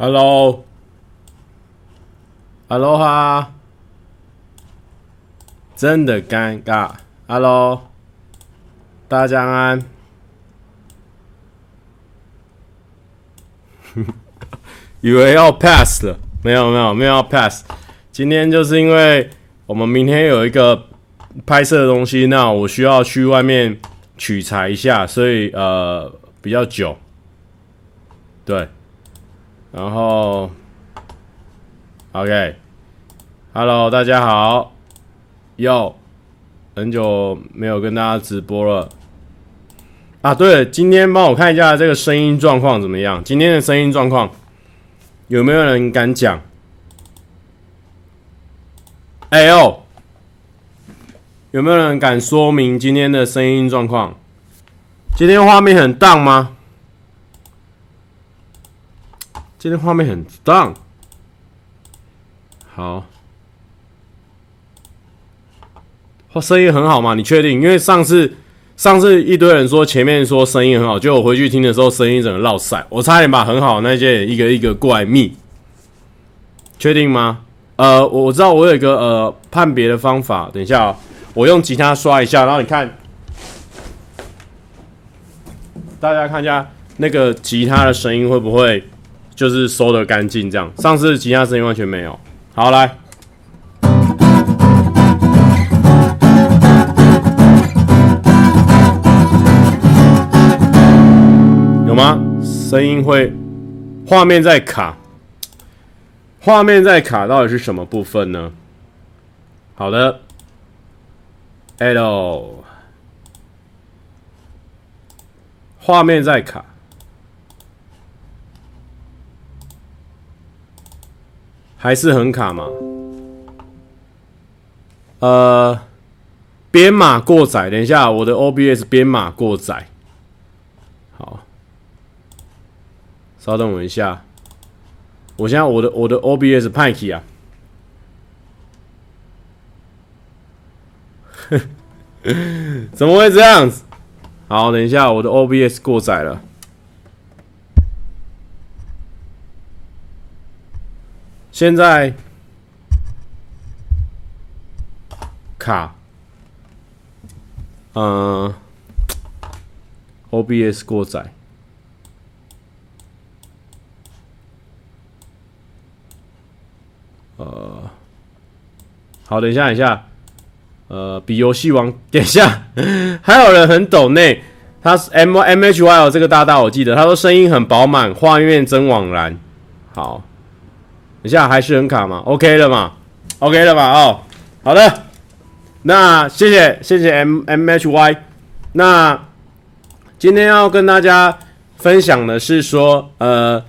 Hello，Hello 哈，真的尴尬。Hello，大家安。以为要 pass 了，没有没有没有要 pass。今天就是因为我们明天有一个拍摄的东西，那我需要去外面取材一下，所以呃比较久。对，然后 OK，Hello，大家好，又很久没有跟大家直播了啊。对了，今天帮我看一下这个声音状况怎么样？今天的声音状况有没有人敢讲？哎呦，有没有人敢说明今天的声音状况？今天画面很荡吗？今天画面很荡，好，声音很好吗？你确定？因为上次上次一堆人说前面说声音很好，结果我回去听的时候声音整个落赛，我差点把很好的那些一个一个过来密，确定吗？呃，我知道我有一个呃判别的方法，等一下喔，我用吉他刷一下，然后你看，大家看一下那个吉他的声音会不会？就是收得干净，这样。上次其他声音完全没有。好，来，有吗？声音会，画面在卡，画面在卡，到底是什么部分呢？好的，Hello，画面在卡。还是很卡吗？呃，编码过载。等一下，我的 OBS 编码过载。好，稍等我一下。我现在我的我的 OBS 派气啊！怎么会这样子？好，等一下，我的 OBS 过载了。现在卡，嗯，OBS 过载，呃，好，等一下，等一下，呃，比游戏王，等一下，还有人很抖内，他是 M M H Y 哦，这个大大我记得，他说声音很饱满，画面真惘然，好。等下还是很卡吗？OK 了吗？OK 了吗？哦，好的，那谢谢谢谢 M M H Y。那今天要跟大家分享的是说，呃，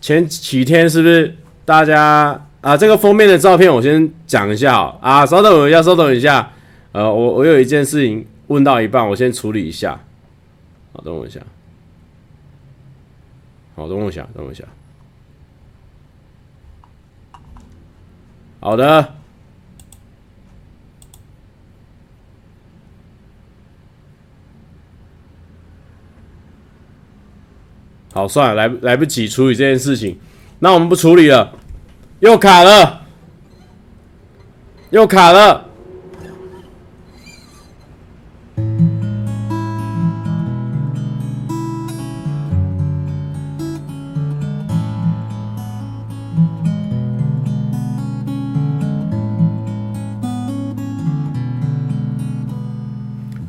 前几天是不是大家啊？这个封面的照片我先讲一下啊，稍等我一下，稍等一下。呃，我我有一件事情问到一半，我先处理一下。好，等我一下。好，等我一下，等我一下。好的，好，算了，来来不及处理这件事情，那我们不处理了，又卡了，又卡了。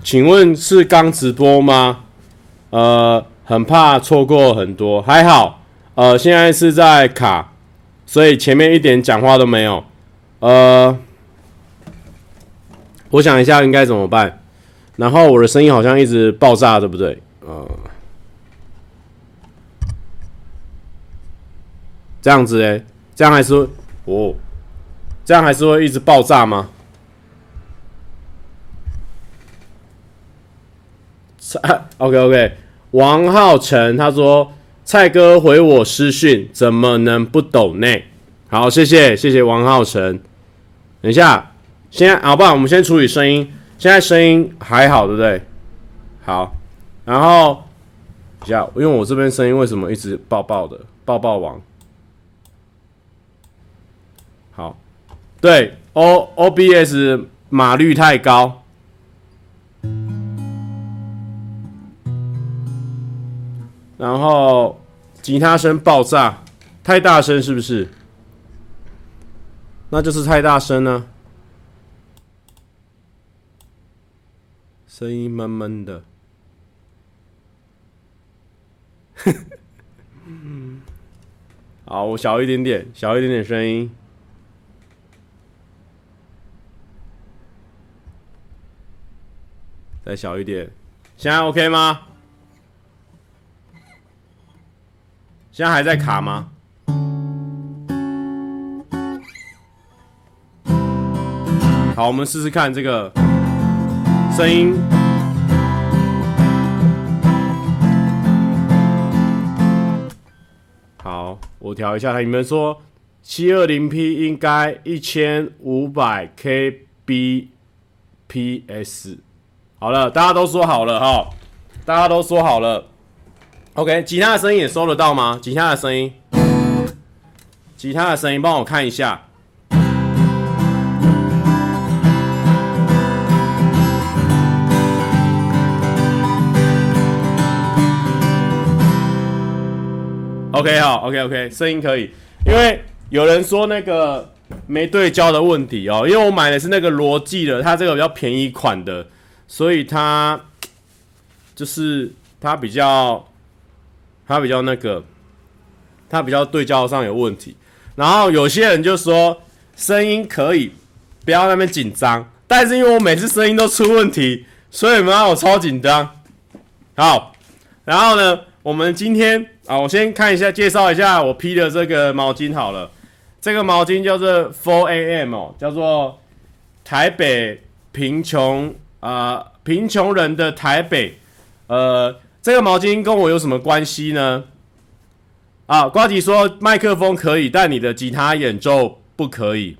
请问是刚直播吗？呃，很怕错过很多，还好，呃，现在是在卡，所以前面一点讲话都没有。呃，我想一下应该怎么办。然后我的声音好像一直爆炸，对不对？呃，这样子诶，这样还是哦，这样还是会一直爆炸吗 OK OK，王浩辰他说，蔡哥回我私讯，怎么能不懂呢？好，谢谢谢谢王浩辰。等一下，先，好不好？我们先处理声音，现在声音还好，对不对？好，然后等一下，因为我这边声音为什么一直爆爆的，爆爆王。好，对，O O B S 码率太高。然后吉他声爆炸，太大声是不是？那就是太大声呢，声音闷闷的。好，我小一点点，小一点点声音。再小一点，现在 OK 吗？现在还在卡吗？好，我们试试看这个声音。好，我调一下。你们说七二零 P 应该一千五百 kbps。好了，大家都说好了哈，大家都说好了。OK，吉他的声音也收得到吗？吉他的声音，吉他的声音，帮我看一下。OK，好，OK，OK，声音可以。因为有人说那个没对焦的问题哦，因为我买的是那个罗技的，它这个比较便宜款的。所以它就是它比较，它比较那个，它比较对焦上有问题。然后有些人就说声音可以，不要那么紧张。但是因为我每次声音都出问题，所以嘛我超紧张。好，然后呢，我们今天啊，我先看一下介绍一下我披的这个毛巾好了。这个毛巾叫做 Four AM 哦，叫做台北贫穷。啊，贫穷人的台北，呃，这个毛巾跟我有什么关系呢？啊，瓜吉说麦克风可以，但你的吉他演奏不可以。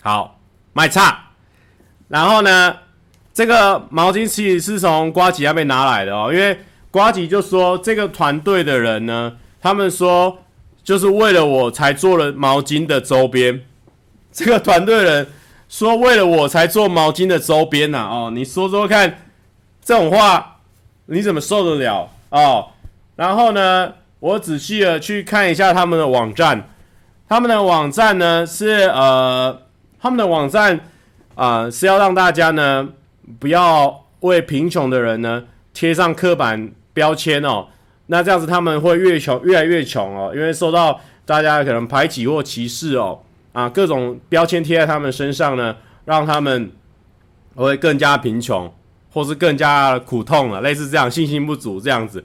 好，卖差。然后呢，这个毛巾其实是从瓜吉那边拿来的哦，因为瓜吉就说这个团队的人呢，他们说就是为了我才做了毛巾的周边，这个团队人。说为了我才做毛巾的周边呐、哦，你说说看，这种话你怎么受得了哦？然后呢，我仔细的去看一下他们的网站，他们的网站呢是呃，他们的网站啊、是要让大家呢不要为贫穷的人呢贴上刻板标签哦，那这样子他们会越穷越来越穷哦，因为受到大家可能排挤或歧视哦。啊，各种标签贴在他们身上呢，让他们会更加贫穷，或是更加苦痛了，类似这样，信心不足这样子。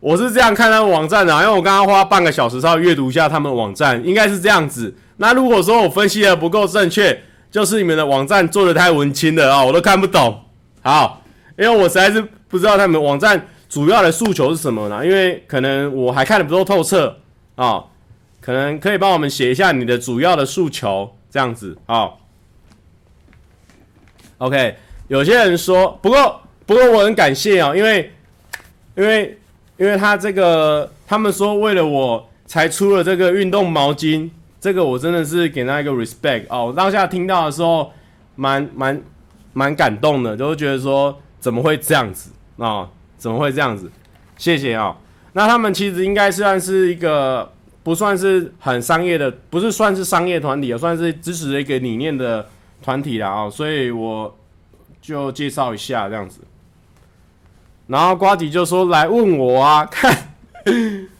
我是这样看他们网站的，因为我刚刚花半个小时稍微阅读一下他们网站，应该是这样子。那如果说我分析的不够正确，就是你们的网站做的太文青了啊，我都看不懂。好，因为我实在是不知道他们网站主要的诉求是什么呢？因为可能我还看的不够透彻啊。可能可以帮我们写一下你的主要的诉求，这样子啊、OK，有些人说，不过不过我很感谢哦，因为因为因为他这个，他们说为了我才出了这个运动毛巾，这个我真的是给他一个 respect 哦。我当下听到的时候，蛮蛮蛮感动的，就会觉得说怎么会这样子啊、怎么会这样子？谢谢啊、那他们其实应该算是一个。不算是很商业的，不是算是商业团体啊，算是支持一个理念的团体啦啊，所以我就介绍一下这样子。然后瓜迪就说来问我啊，看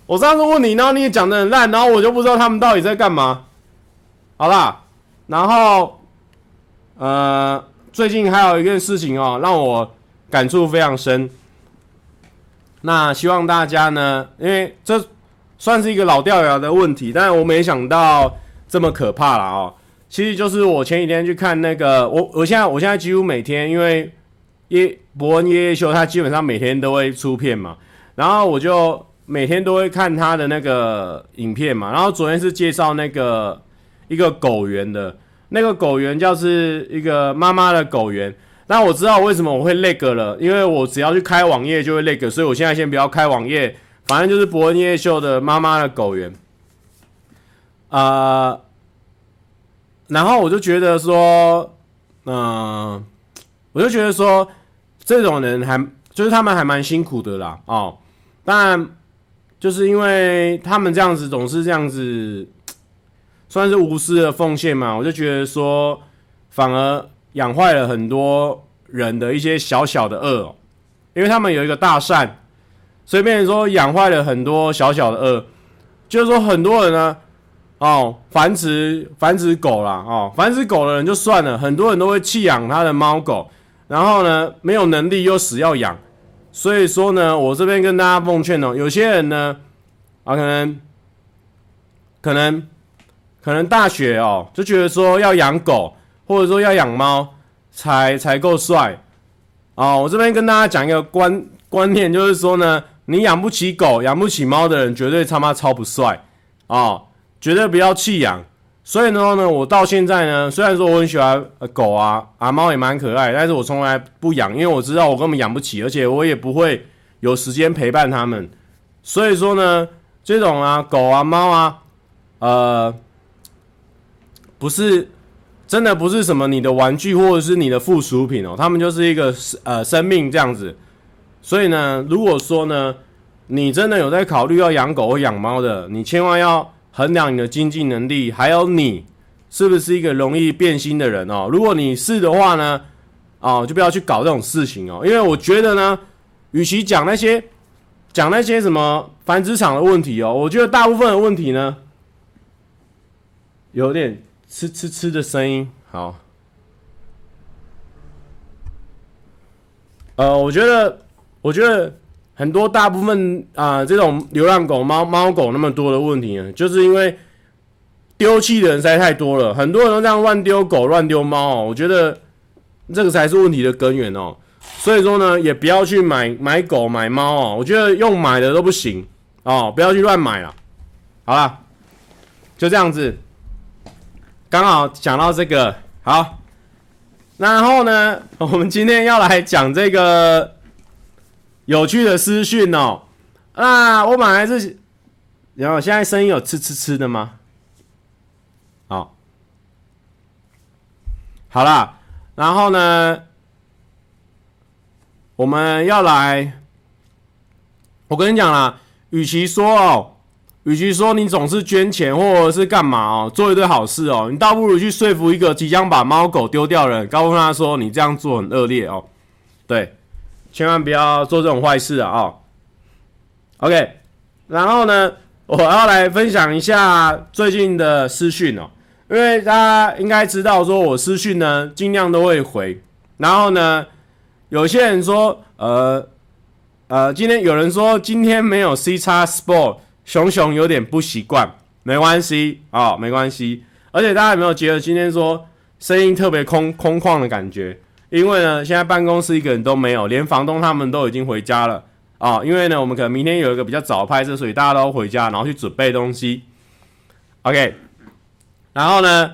我上次问你，然后你也讲得很烂，然后我就不知道他们到底在干嘛。好啦，然后呃，最近还有一件事情哦，让我感触非常深。那希望大家呢，因为这。算是一个老掉牙的问题，但是我没想到这么可怕了哦。其实就是我前几天去看那个，我我现在我现在几乎每天，因为耶博恩夜夜秀，他基本上每天都会出片嘛，然后我就每天都会看他的那个影片嘛。然后昨天是介绍那个一个狗园的，那个狗园就是一个妈妈的狗园。那我知道为什么我会 lag 了，因为我只要去开网页就会 lag，所以我现在先不要开网页。反正就是博恩夜夜秀的妈妈的狗园，啊、然后我就觉得说，嗯、我就觉得说，这种人还就是他们还蛮辛苦的啦，哦，当然就是因为他们这样子总是这样子，算是无私的奉献嘛，我就觉得说，反而养坏了很多人的一些小小的恶，因为他们有一个大善，所以变成说养坏了很多小小的恶，就是说很多人呢。哦，繁殖繁殖狗啦，哦，繁殖狗的人就算了，很多人都会弃养他的猫狗，然后呢，没有能力又死要养，所以说呢，我这边跟大家奉劝哦，有些人呢，啊，可能，可能，可能大学哦，就觉得说要养狗或者说要养猫才才够帅，哦，我这边跟大家讲一个观观念，就是说呢，你养不起狗、养不起猫的人，绝对他妈超不帅，哦。绝对不要弃养。所以呢，呢，我到现在呢，虽然说我很喜欢狗啊，啊猫也蛮可爱，但是我从来不养，因为我知道我根本养不起，而且我也不会有时间陪伴他们。所以说呢，这种啊狗啊猫啊，呃，不是真的不是什么你的玩具或者是你的附属品哦，他们就是一个呃生命这样子。所以呢，如果说呢，你真的有在考虑要养狗或养猫的，你千万要。衡量你的经济能力，还有你是不是一个容易变心的人哦？如果你是的话呢，哦，就不要去搞这种事情哦。因为我觉得呢，与其讲那些讲那些什么繁殖场的问题哦，我觉得大部分的问题呢，有点吃吃吃的声音。好，呃，我觉得，我觉得。很多大部分啊、呃，这种流浪狗、猫猫狗那么多的问题呢，就是因为丢弃的人实在太多了，很多人都这样乱丢狗、乱丢猫哦。我觉得这个才是问题的根源哦。所以说呢，也不要去买买狗、买猫哦。我觉得用买的都不行哦，不要去乱买了。好了，就这样子，刚好讲到这个好，然后呢，我们今天要来讲这个。有趣的私讯哦，啊，我本来是，然后现在声音有吃吃吃的吗？好，好啦，然后呢，我们要来，我跟你讲啦，与其说哦，与其说你总是捐钱或者是干嘛哦，做一堆好事哦，你倒不如去说服一个即将把猫狗丢掉的人，告诉他说你这样做很恶劣哦，对。千万不要做这种坏事啊！哦，OK，然后呢，我要来分享一下最近的私讯哦，因为大家应该知道，说我私讯呢尽量都会回。然后呢，有些人说，呃呃，今天有人说今天没有 C 叉 Sport，熊熊有点不习惯，没关系啊，哦，没关系。而且大家有没有觉得今天说声音特别空空旷的感觉？因为呢，现在办公室一个人都没有，连房东他们都已经回家了啊。因为呢，我们可能明天有一个比较早拍摄，所以大家都回家，然后去准备东西。OK，然后呢，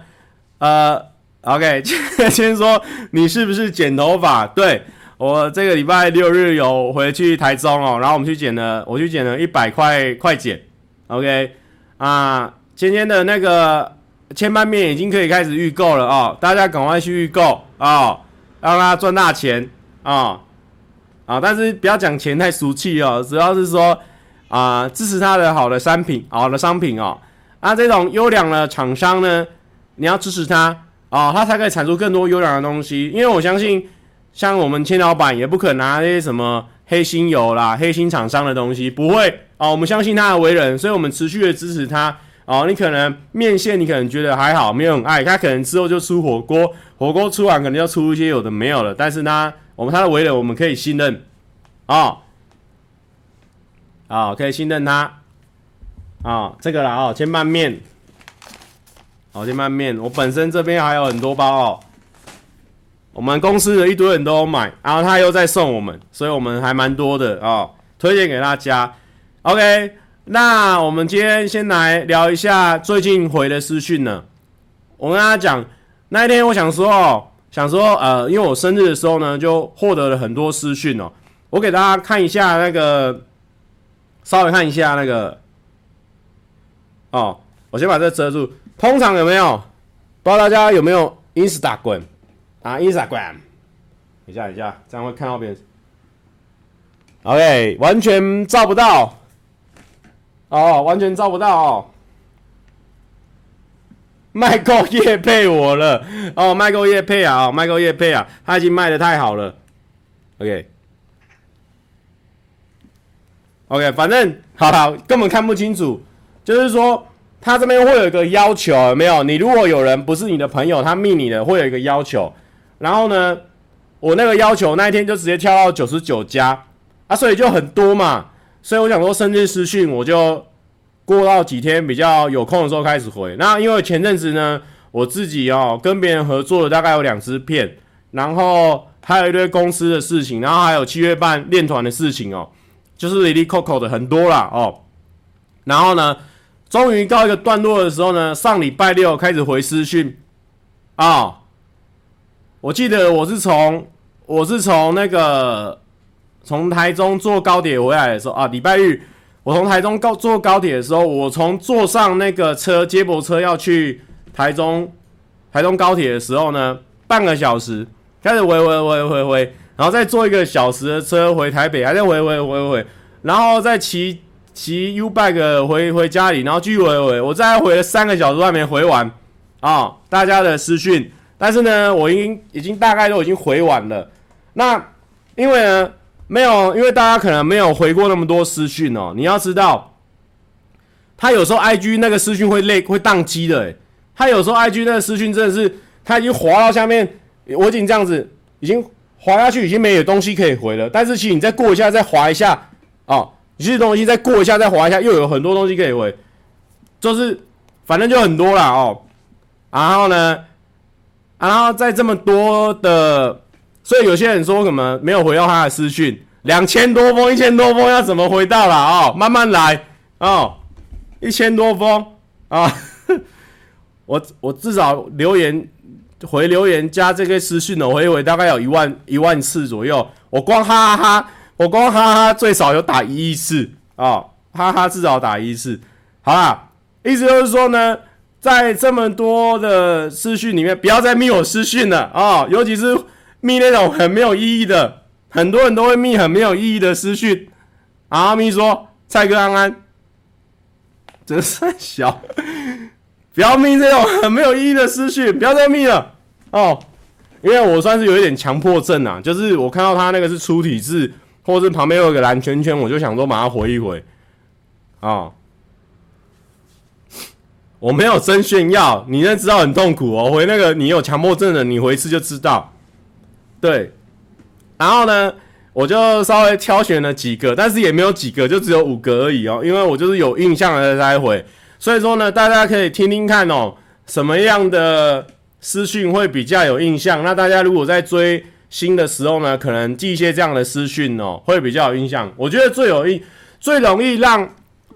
呃，OK，先说你是不是剪头发？对，我这个礼拜六日有回去台中哦，然后我们去剪了，我去剪了一百块快剪。OK，啊，今天的那个千拌面已经可以开始预购了啊，大家赶快去预购啊。让他赚大钱啊啊、但是不要讲钱太俗气哦，主要是说啊、支持他的好的商品，好的商品哦。啊，这种优良的厂商呢，你要支持他啊、他才可以产出更多优良的东西。因为我相信，像我们千老板也不可能拿那些什么黑心油啦、黑心厂商的东西，不会啊、我们相信他的为人，所以我们持续的支持他。哦，你可能面线你可能觉得还好，没有很爱，他可能之后就出火锅，火锅出完可能要出一些有的没有了，但是呢，我们他的为人我们可以信任，啊、哦，啊、哦，可以信任他，啊、哦，这个啦哦，千拌面，好、哦，千拌面，我本身这边还有很多包哦，我们公司的一堆人都买，然后他又在送我们，所以我们还蛮多的、哦，推荐给大家，OK。那我们今天先来聊一下最近回的私讯呢。我跟大家讲，那一天我想说哦，想说呃，因为我生日的时候呢，就获得了很多私讯哦。我给大家看一下那个，稍微看一下那个，哦，我先把这遮住。通常有没有？不知道大家有没有 Instagram 啊？Instagram，等一下，等一下，这样会看到别人。OK，完全照不到。哦，完全照不到哦。麦克业配我了哦，麦克业配啊，哦，麦克业配啊，他已经卖的太好了。OK，OK，反正好好根本看不清楚，就是说他这边会有一个要求，有没有？你如果有人不是你的朋友，他密你的会有一个要求，然后呢，我那个要求那一天就直接跳到九十九加啊，所以就很多嘛，所以我想说生日私讯我就。过到几天比较有空的时候开始回。那因为前阵子呢，我自己哦跟别人合作了大概有两支片，然后还有一堆公司的事情，然后还有七月半练团的事情哦，就是哩哩扣扣的很多啦哦。然后呢，终于告一个段落的时候呢，上礼拜六开始回私讯啊。我记得我是从我是从那个从台中坐高铁回来的时候啊，礼拜日。我从台中高坐高铁的时候，我从坐上那个车接驳车要去台中台中高铁的时候呢，半个小时开始回回回回回，然后再坐一个小时的车回台北，还在回回回回，然后再骑骑 U bike 回回家里，然后继续回回，我再回了三个小时还没回完啊、大家的私讯，但是呢，我已经已经大概都已经回完了。那因为呢。没有，因为大家可能没有回过那么多私讯哦。你要知道，他有时候 IG 那个私讯会累，会宕机的。他有时候 IG 那个私讯真的是，他已经滑到下面，我已经这样子，已经滑下去，已经没有东西可以回了。但是其你再过一下，再滑一下，哦，你这东西再过一下，再滑一下，又有很多东西可以回，就是反正就很多啦哦。然后呢，然后在这么多的。所以有些人说什么没有回到他的私讯，两千多封、一千多封要怎么回到了哦？慢慢来哦，一千多封啊，我我至少留言回留言加这个私讯的回一回大概有一万一万次左右。我光哈哈哈，我光哈哈哈最少有打一亿次啊，哈哈至少打一亿次。好啦，意思就是说呢，在这么多的私讯里面，不要再密我私讯了啊，尤其是。密那种很没有意义的，很多人都会密很没有意义的私讯。阿密说：“蔡哥安安，真是小，不要密这种很没有意义的私讯，不要再密了哦。因为我算是有一点强迫症啊，就是我看到他那个是粗体字，或者是旁边有一个蓝圈圈，我就想说把它回一回啊、哦。我没有真炫耀，你那知道很痛苦哦。回那个你有强迫症的，你回一次就知道。”对，然后呢，我就稍微挑选了几个，但是也没有几个，就只有五个而已哦。因为我就是有印象的才回，所以说呢，大家可以听听看哦，什么样的私讯会比较有印象。那大家如果在追星的时候呢，可能寄一些这样的私讯哦，会比较有印象。我觉得最有印、最容易让、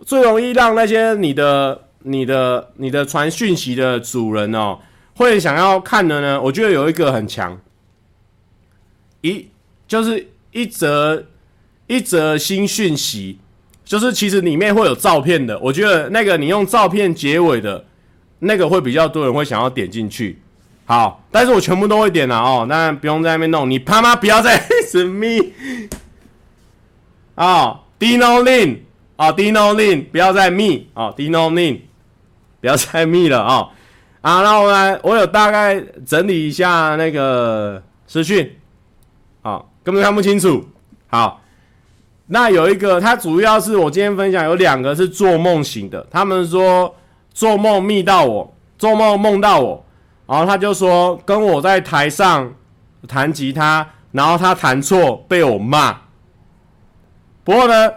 最容易让那些你的、你的、你的传讯息的主人哦，会想要看的呢，我觉得有一个很强。一就是一则一则新讯息，就是其实里面会有照片的。我觉得那个你用照片结尾的，那个会比较多人会想要点进去。好，但是我全部都会点了哦，那不用在那边弄。你他妈不要再 神秘啊，Dino Lin 啊，Dino Lin 不要再密啊，Dino Lin 不要再密了啊啊！那我来，我有大概整理一下那个资讯。好，根本看不清楚。好，那有一个，他主要是我今天分享有两个是做梦型的。他们说做梦密到我，做梦梦到我，然后他就说跟我在台上弹吉他，然后他弹错被我骂。不过呢，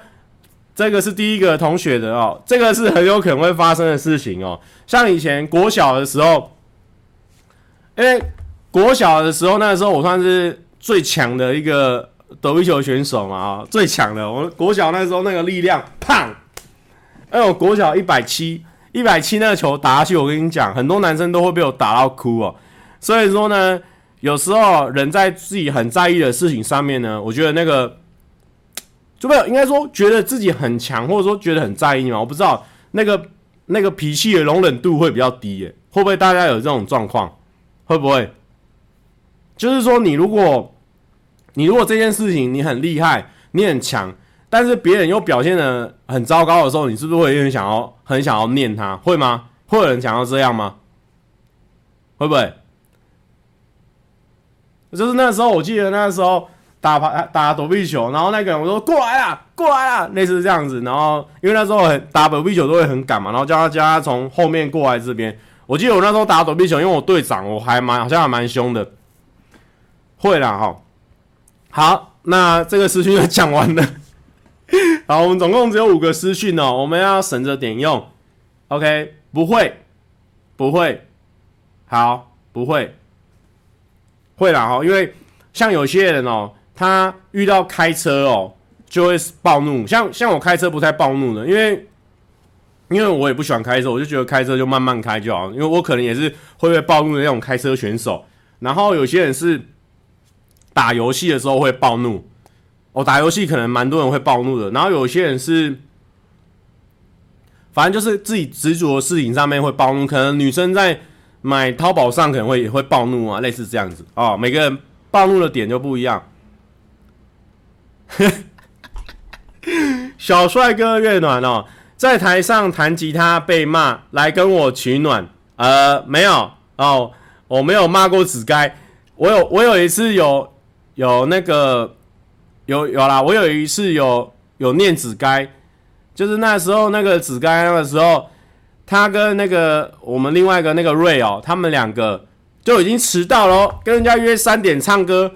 这个是第一个同学的哦，这个是很有可能会发生的事情哦。像以前国小的时候，因为国小的时候，那个时候我算是。最强的一个躲避球选手嘛啊，最强的！我国小那时候那个力量，胖！哎，我国小一百七，一百七那个球打下去，我跟你讲，很多男生都会被我打到哭哦。所以说呢，有时候人在自己很在意的事情上面呢，我觉得那个就没有应该说觉得自己很强，或者说觉得很在意嘛。我不知道那个那个脾气的容忍度会比较低耶，会不会大家有这种状况？会不会？就是说，你如果你如果这件事情你很厉害，你很强，但是别人又表现的很糟糕的时候，你是不是会很想要很想要念他？会吗？会有人想要这样吗？会不会？就是那时候，我记得那时候打打打躲避球，然后那个人我说过来啊，过来啊，类似这样子。然后因为那时候很打躲避球都会很赶嘛，然后叫他叫他从后面过来这边。我记得我那时候打躲避球，因为我队长我还蛮好像还蛮凶的。会啦哈。好，那这个私讯就讲完了。好，我们总共只有五个私讯哦，我们要省着点用。OK，不会，不会，好，不会。会啦哈，因为像有些人哦，他遇到开车哦，就会暴怒。像像我开车不太暴怒的，因为因为我也不喜欢开车，我就觉得开车就慢慢开就好。因为我可能也是会被暴怒的那种开车选手。然后有些人是打游戏的时候会暴怒，我、哦、打游戏可能蛮多人会暴怒的。然后有些人是，反正就是自己执着的事情上面会暴怒，可能女生在。买淘宝上可能会也会暴怒啊，类似这样子哦。每个人暴怒的点就不一样。小帅哥乐暖哦，在台上弹吉他被骂，来跟我取暖。呃，没有哦，我没有骂过子该。我有我有一次有有那个有有啦，我有一次有有念子该，就是那时候那个子该那个时候。他跟那个我们另外一个那个瑞哦，他们两个就已经迟到了，跟人家约三点唱歌，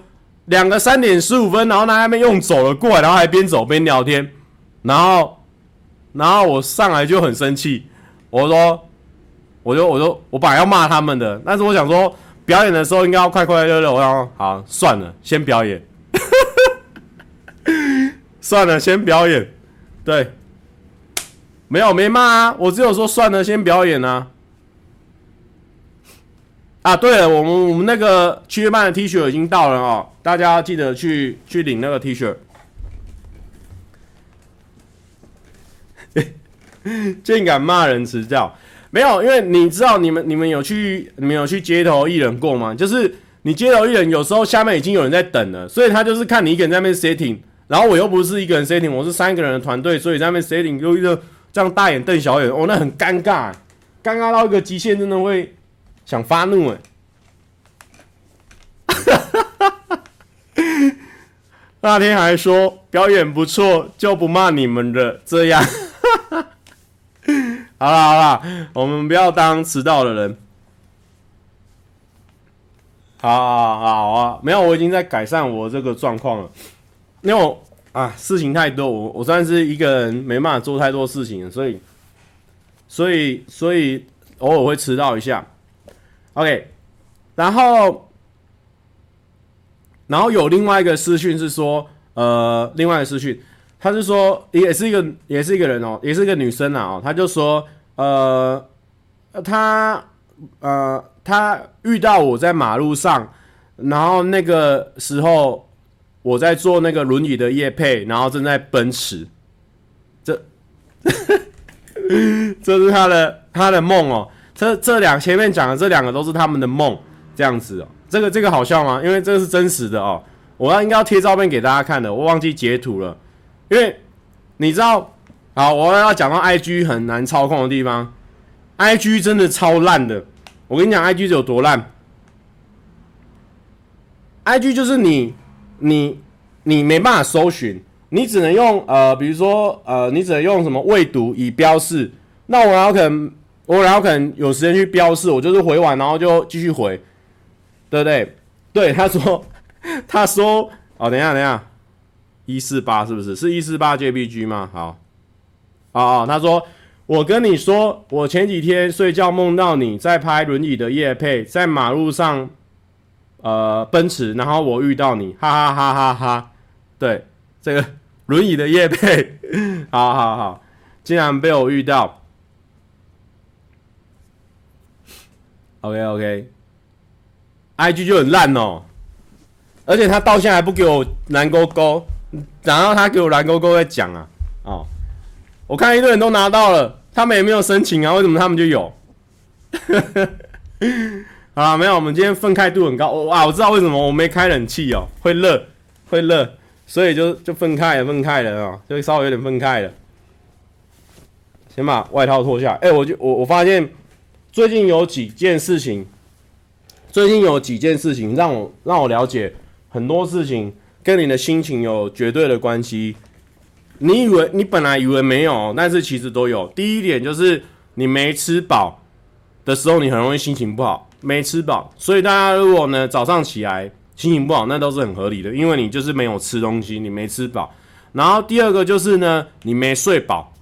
两个三点十五分，然后他们用走了过来，然后还边走边聊天，然后，然后我上来就很生气，我说，我就我就我本来要骂他们的，但是我想说表演的时候应该要快快乐乐，我想说好算了，先表演，算了，先表演，对。没有没骂啊，我只有说算了，先表演啊。啊，对了，我们我们那个七月半的 T 恤已经到了哦，大家记得去去领那个 T 恤。竟敢骂人迟到？没有，因为你知道你们你们有去你们有去街头艺人过吗？就是你街头艺人有时候下面已经有人在等了，所以他就是看你一个人在那边 setting，然后我又不是一个人 setting，我是三个人的团队，所以在那边 setting 又一个。这样大眼瞪小眼，哦，那很尴尬，尴尬到一个极限，真的会想发怒哎！那天还说表演不错，就不骂你们的这样。好了好了，我们不要当迟到的人。好好好啊，没有，我已经在改善我这个状况了，因为我。啊，事情太多，我我算是一个人没办法做太多事情，所以，所以，所以偶尔会迟到一下。OK，然后，然后有另外一个私讯是说，呃，另外一个私讯，他是说也是一个也是一个人哦，也是一个女生啊哦，他就说，呃，他呃他遇到我在马路上，然后那个时候。我在做那个轮椅的叶配，然后正在奔驰，这，这是他的他的梦哦。这这两前面讲的这两个都是他们的梦，这样子哦。这个这个好笑吗？因为这个是真实的哦。我要应该要贴照片给大家看的，我忘记截图了。因为你知道，好，我要讲到 IG 很难操控的地方，IG 真的超烂的。我跟你讲，IG 是有多烂，IG 就是你。你你没办法搜寻，你只能用呃，比如说呃，你只能用什么未读已标示。那我然后可能我然后可能有时间去标示，我就是回完然后就继续回，对不对？对，他说 他说哦，等一下等一下，一四八是不是？是一四八 JPG 吗？好，哦哦，他说我跟你说，我前几天睡觉梦到你在拍轮椅的夜配，在马路上。呃，奔驰，然后我遇到你，哈哈哈哈哈！对，这个轮椅的夜配，好好好，竟然被我遇到。OK OK，IG 就很烂哦，而且他到现在还不给我蓝勾勾，然后他给我蓝勾勾在讲啊，哦，我看一堆人都拿到了，他们也没有申请啊，为什么他们就有？好啦，没有，我们今天愤慨度很高。哇，我知道为什么我没开冷气哦，会热，会热，所以就就愤慨了，愤慨了哦，就稍微有点愤慨了。先把外套脱下。哎、我就我我发现最近有几件事情，最近有几件事情让我让我了解很多事情跟你的心情有绝对的关系。你以为你本来以为没有，但是其实都有。第一点就是你没吃饱的时候，你很容易心情不好。没吃饱，所以大家如果呢早上起来心情不好，那都是很合理的，因为你就是没有吃东西，你没吃饱。然后第二个就是呢，你没睡饱。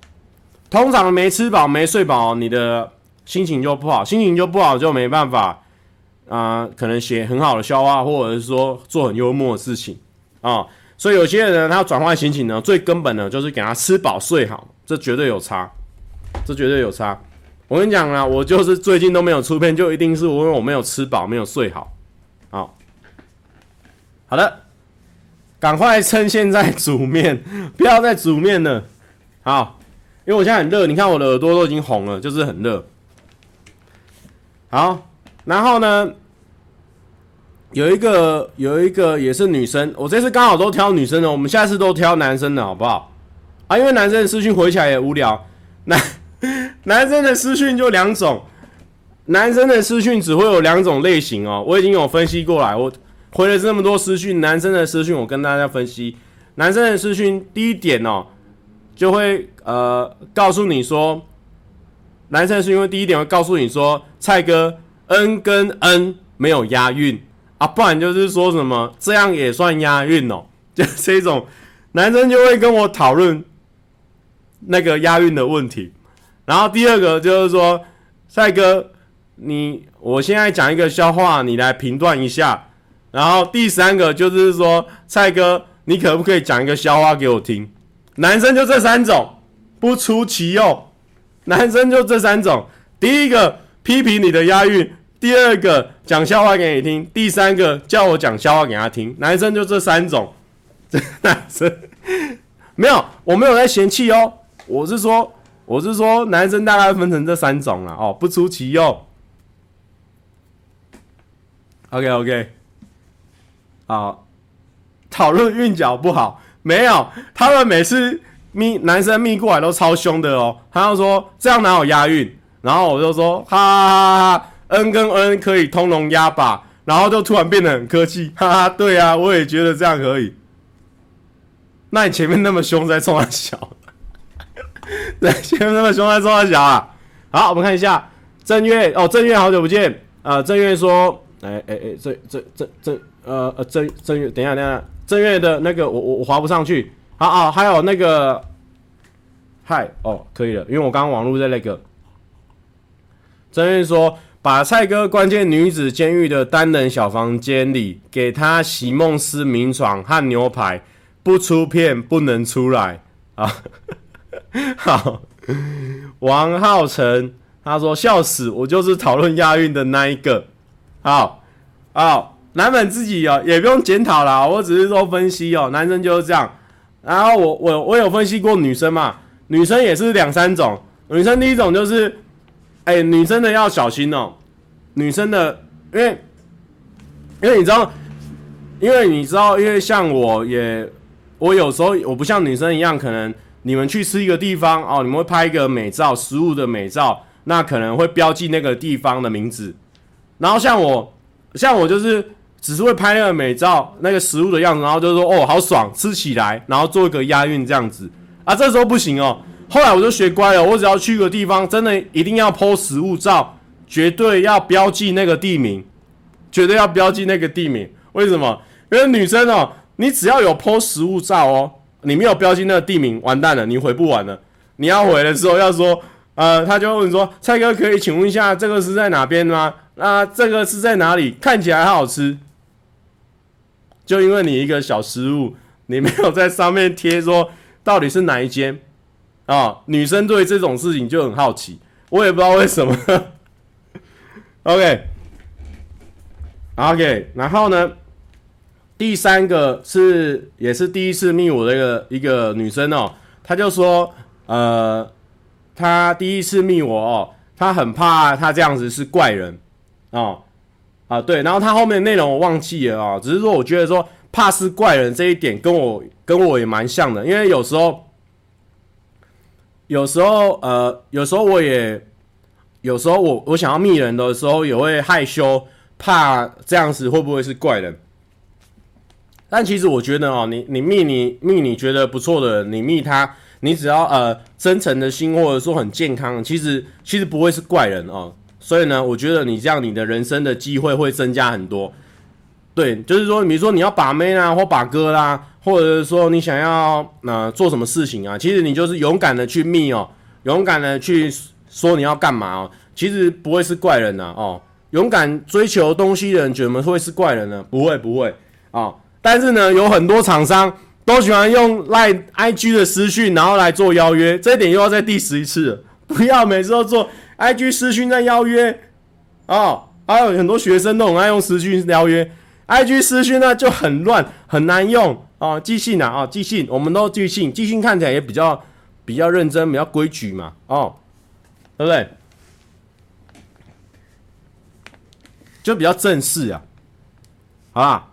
通常没吃饱、没睡饱，你的心情就不好，心情就不好就没办法啊、可能写很好的笑话，或者是说做很幽默的事情啊、哦。所以有些人，他要转换心情呢，最根本的就是给他吃饱睡好，这绝对有差，这绝对有差。我跟你讲啊，我就是最近都没有出片，就一定是我因为我没有吃饱，没有睡好。好，好的，赶快趁现在煮面，不要再煮面了。好，因为我现在很热，你看我的耳朵都已经红了，就是很热。好，然后呢，有一个有一个也是女生，我这次刚好都挑女生的，我们下次都挑男生的好不好？啊，因为男生的私讯回起来也无聊，男。男生的私讯就两种，男生的私讯只会有两种类型哦。我已经有分析过来，我回了这么多私讯，男生的私讯我跟大家分析，男生的私讯第一点哦，就会呃告诉你说，男生是因为第一点会告诉你说，蔡哥 N 跟 N 没有押韵啊，不然就是说什么这样也算押韵哦，就是这种男生就会跟我讨论那个押韵的问题。然后第二个就是说，帅哥，你我现在讲一个笑话，你来评断一下。然后第三个就是说，蔡哥，你可不可以讲一个笑话给我听？男生就这三种，不出其右。男生就这三种：第一个批评你的押韵，第二个讲笑话给你听，第三个叫我讲笑话给他听。男生就这三种。男生没有，我没有在嫌弃哦，我是说。我是说，男生大概分成这三种了哦，不出其右。OK OK，好，讨论韵脚不好，没有，他们每次咪男生咪过来都超凶的哦，他要说这样哪有押韵，然后我就说哈哈哈哈，N 跟 N 可以通融压吧，然后就突然变得很客气，哈哈，对啊，我也觉得这样可以。那你前面那么凶，在冲他笑。对，前面那么凶，还说他小啊。好，我们看一下正月哦，正月好久不见啊、正月说，哎哎哎，正正正正呃呃正正月，等一下等一下，正月的那个我我我滑不上去。好啊，还有那个嗨哦，可以了，因为我刚刚网络在那个。正月说，把蔡哥关进女子监狱的单人小房间里，给他席梦思名床和牛排，不出片不能出来啊。好，王浩成他说笑死，我就是讨论押韵的那一个。好，好，男粉自己哦，也不用检讨啦，我只是说分析哦，男生就是这样。然后我我我有分析过女生嘛，女生也是两三种。女生第一种就是，哎、女生的要小心哦，女生的，因为因为你知道，因为你知道，因为像我也，我有时候我不像女生一样可能。你们去吃一个地方哦，你们会拍一个美照，食物的美照，那可能会标记那个地方的名字。然后像我，像我就是只是会拍那个美照，那个食物的样子，然后就说哦，好爽，吃起来，然后做一个押韵这样子啊。这时候不行哦。后来我就学乖了，我只要去一个地方，真的一定要 po 食物照，绝对要标记那个地名，绝对要标记那个地名。为什么？因为女生哦，你只要有 po 食物照哦。你没有标记那个地名，完蛋了，你回不完了。你要回的时候要说，呃，他就问说：“蔡哥，可以请问一下，这个是在哪边吗？那这个是在哪里？看起来好好吃。”就因为你一个小失误，你没有在上面贴说到底是哪一间啊？女生对这种事情就很好奇，我也不知道为什么。OK，OK，、ok，然后呢？第三个是也是第一次密我的一个一个女生哦，她就说，呃，她第一次密我哦，她很怕她这样子是怪人，哦啊对，然后她后面的内容我忘记了、哦，只是说我觉得说怕是怪人这一点跟我跟我也蛮像的，因为有时候有时候呃有时候我也有时候我我想要密人的时候也会害羞，怕这样子会不会是怪人？但其实我觉得哦，你你密你密你觉得不错的人，你密他。你只要呃真诚的心，或者说很健康，其实其实不会是怪人哦。所以呢，我觉得你这样，你的人生的机会会增加很多。对，就是说，比如说你要把妹啦，或把哥啦，或者是说你想要呃做什么事情啊，其实你就是勇敢的去密哦，勇敢的去说你要干嘛哦，其实不会是怪人呐哦。勇敢追求东西的人，怎么会是怪人呢？不会不会啊、哦。但是呢，有很多厂商。都喜欢用赖 IG 的私讯，然后来做邀约，这一点又要再第十一次。不要每次都做 IG 私讯再邀约哦。还有很多学生都很爱用私讯邀约，IG 私讯呢就很乱，很难用哦。即兴啊，哦，寄信，我们都即兴，即兴看起来也比较比较认真，比较规矩嘛，哦，对不对？就比较正式啊，好啦？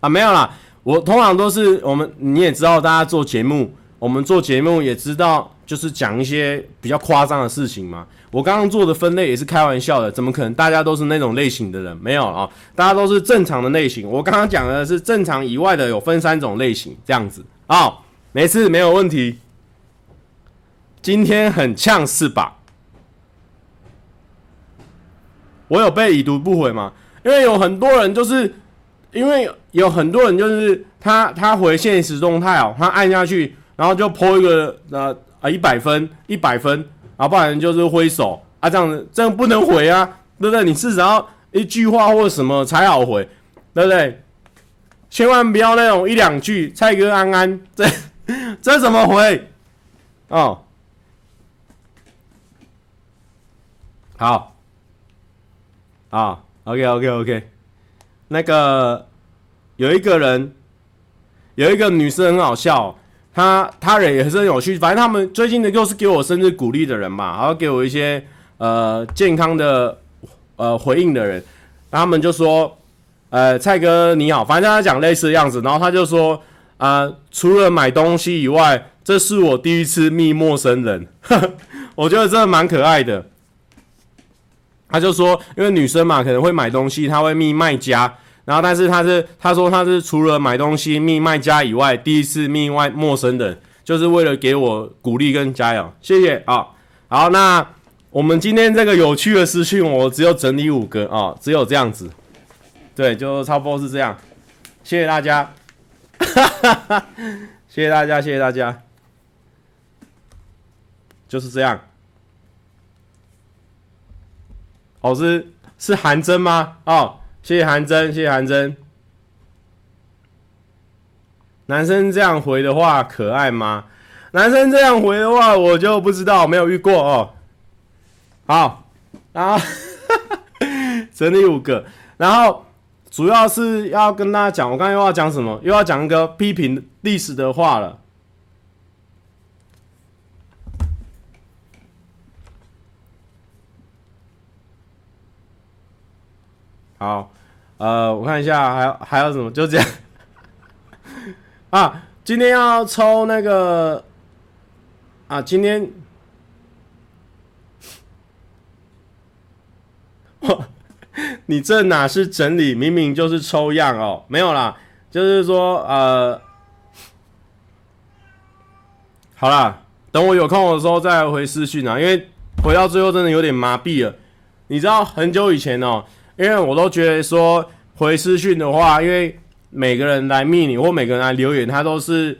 啊，没有啦。我通常都是我们，你也知道，大家做节目，我们做节目也知道，就是讲一些比较夸张的事情嘛。我刚刚做的分类也是开玩笑的，怎么可能大家都是那种类型的人？没有啊，大家都是正常的类型。我刚刚讲的是正常以外的，有分三种类型，这样子啊，没事，没有问题。今天很呛是吧？我有被已读不回吗？因为有很多人就是。因为有很多人就是他他回现实动态哦，他按下去，然后就 po 一个呃啊一百分一百分，啊不然就是挥手啊这样子，这样不能回啊，对不对？你至少一句话或什么才好回，对不对？千万不要那种一两句，蔡哥安安，这这怎么回？哦，好，啊，OK OK OK。那个有一个人，有一个女生很好笑，他他人也是很有趣。反正他们最近的又是给我生日鼓励的人嘛，然后给我一些呃健康的呃回应的人，他们就说呃蔡哥你好，反正他讲类似的样子，然后他就说啊、除了买东西以外，这是我第一次密陌生人，呵 呵我觉得真的蛮可爱的。他就说，因为女生嘛可能会买东西，他会密卖家。然后，但是他是他说他是除了买东西密卖家以外，第一次密外陌生人，就是为了给我鼓励跟加油，谢谢啊。好，那我们今天这个有趣的私讯，我只有整理五个啊，只有这样子，对，就差不多是这样。谢谢大家，哈哈哈，谢谢大家，谢谢大家，就是这样。哦，是是韩真吗？哦。谢谢韩真，谢谢韩真。男生这样回的话可爱吗？男生这样回的话，我就不知道，没有遇过哦。好，然后 整理五个，然后主要是要跟大家讲，我刚才又要讲什么？又要讲一个批评历史的话了。好，呃，我看一下，还有还有什么？就这样 啊。今天要抽那个啊，今天，你这哪是整理？明明就是抽样哦。没有啦，就是说呃，好啦，等我有空的时候再回私讯啊。因为回到最后真的有点麻痹了。你知道很久以前哦。因为我都觉得说回私讯的话，因为每个人来密你或每个人来留言，他都是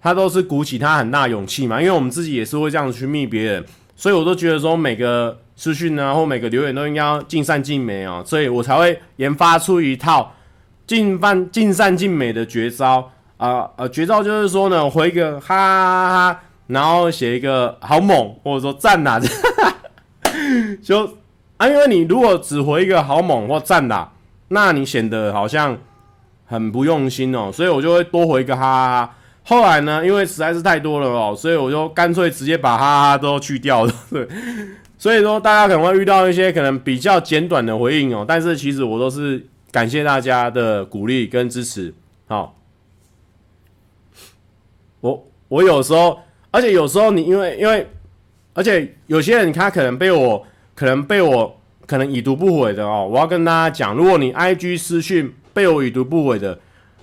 他都是鼓起他很大勇气嘛。因为我们自己也是会这样子去密别人，所以我都觉得说每个私讯啊或每个留言都应该要尽善尽美啊，所以我才会研发出一套尽善尽善尽美的绝招啊呃，绝招就是说呢，回一个哈哈哈哈，然后写一个好猛或者说赞呐，就。啊，因为你如果只回一个好猛或赞啦，那你显得好像很不用心哦，所以我就会多回一个哈哈哈。后来呢，因为实在是太多了哦，所以我就干脆直接把哈哈哈都去掉了。对，所以说大家可能会遇到一些可能比较简短的回应哦，但是其实我都是感谢大家的鼓励跟支持。好，我我有时候，而且有时候你因为因为，而且有些人他可能被我可能被我可能已读不回的哦，我要跟大家讲，如果你 IG 私讯被我已读不回的，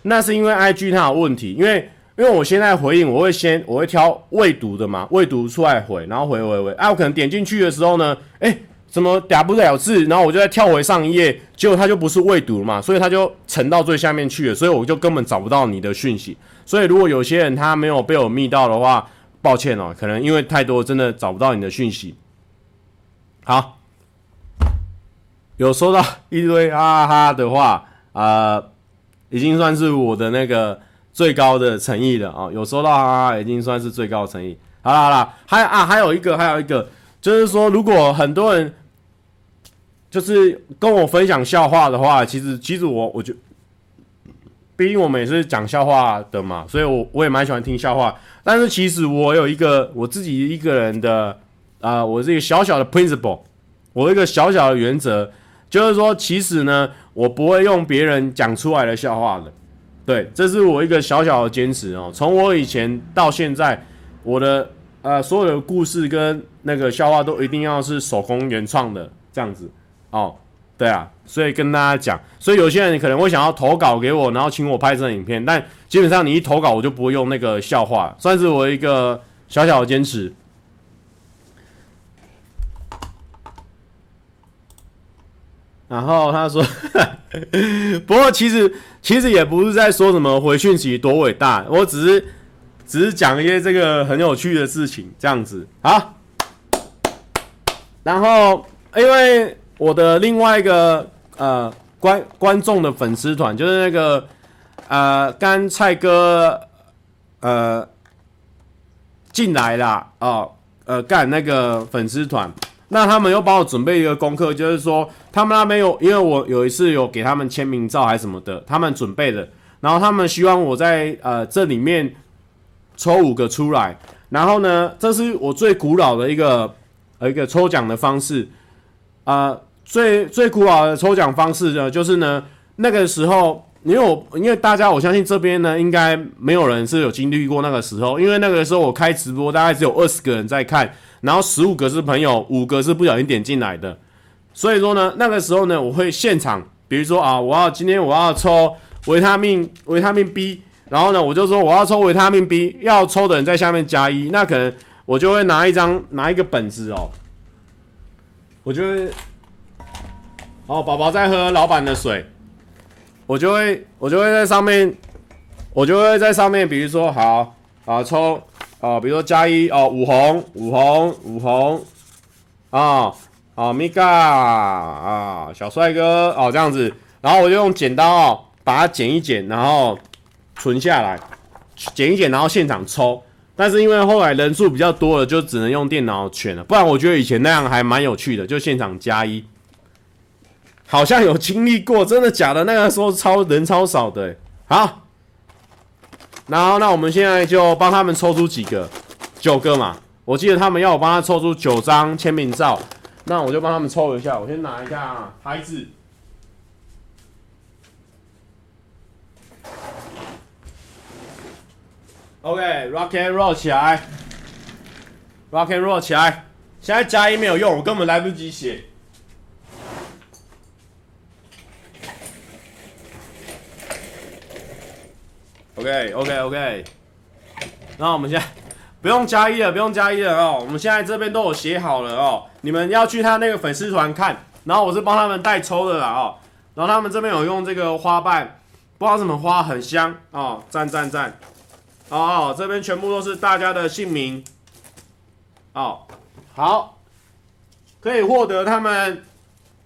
那是因为 IG 它有问题，因为。因为我现在回应，我会先我会挑未读的嘛，未读出来回，然后回回回。啊，我可能点进去的时候呢，诶，怎么打不了字？然后我就再跳回上一页，结果它就不是未读了嘛，所以它就沉到最下面去了，所以我就根本找不到你的讯息。所以如果有些人他没有被我密到的话，抱歉哦，可能因为太多真的找不到你的讯息。好，有收到一堆哈哈的话，呃，已经算是我的那个。最高的诚意了啊，有收到啊哈，已经算是最高的诚意。好了好了，还啊还有一个还有一个，就是说如果很多人就是跟我分享笑话的话，其实其实我我就，毕竟我们也是讲笑话的嘛，所以我我也蛮喜欢听笑话。但是其实我有一个我自己一个人的啊、呃，我这个小小的 principle，我一个小小的原则，就是说其实呢，我不会用别人讲出来的笑话的。对，这是我一个小小的坚持哦。从我以前到现在，我的呃所有的故事跟那个笑话都一定要是手工原创的这样子哦。对啊，所以跟大家讲，所以有些人可能会想要投稿给我，然后请我拍成影片，但基本上你一投稿，我就不会用那个笑话，算是我一个小小的坚持。然后他说，不过其实其实也不是在说什么回讯息多伟大，我只是只是讲一些这个很有趣的事情这样子。好，然后因为我的另外一个呃观观众的粉丝团就是那个呃刚蔡哥呃进来了哦，呃干那个粉丝团。那他们又帮我准备一个功课，就是说他们那边有，因为我有一次有给他们签名照还是什么的，他们准备的，然后他们希望我在呃这里面抽五个出来，然后呢，这是我最古老的一个呃一个抽奖的方式，啊、呃，最最古老的抽奖方式呢，就是呢那个时候，因为我因为大家我相信这边呢应该没有人是有经历过那个时候，因为那个时候我开直播大概只有二十个人在看。然后十五个是朋友，五个是不小心点进来的，所以说呢，那个时候呢，我会现场，比如说啊，我要今天我要抽维他命维他命 B，然后呢，我就说我要抽维他命 B，要抽的人在下面加一，那可能我就会拿一张拿一个本子哦，我就会，哦，宝宝在喝老板的水，我就会我就会在上面，我就会在上面，比如说好啊抽。哦，比如说加一哦，五红五红五红啊啊，米嘎啊，小帅哥哦，这样子，然后我就用剪刀哦，把它剪一剪，然后存下来，剪一剪，然后现场抽。但是因为后来人数比较多了，就只能用电脑选了。不然我觉得以前那样还蛮有趣的，就现场加一，好像有经历过，真的假的？那个时候超人超少的，好。然后，那我们现在就帮他们抽出几个，九个嘛。我记得他们要我帮他抽出九张签名照，那我就帮他们抽一下。我先拿一下牌子。OK，Rock and Roll 起来，Rock and Roll 起来。现在加一没有用，我根本来不及写。OK OK OK，那我们现在不用加一了，不用加一了哦。我们现在这边都有写好了哦。你们要去他那个粉丝团看，然后我是帮他们代抽的啦哦。然后他们这边有用这个花瓣，不知道什么花，很香哦，赞赞赞。哦哦，这边全部都是大家的姓名。哦，好，可以获得他们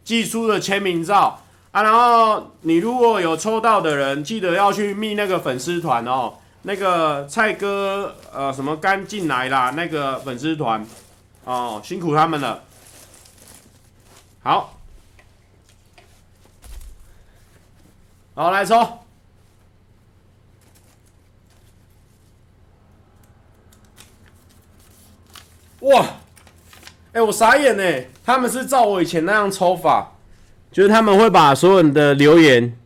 寄出的签名照。啊，然后你如果有抽到的人，记得要去密那个粉丝团哦。那个蔡哥，呃，什么刚进来啦？那个粉丝团，哦，辛苦他们了。好，好来抽。哇，哎，我傻眼呢，他们是照我以前那样抽法，就是他们会把所有的留言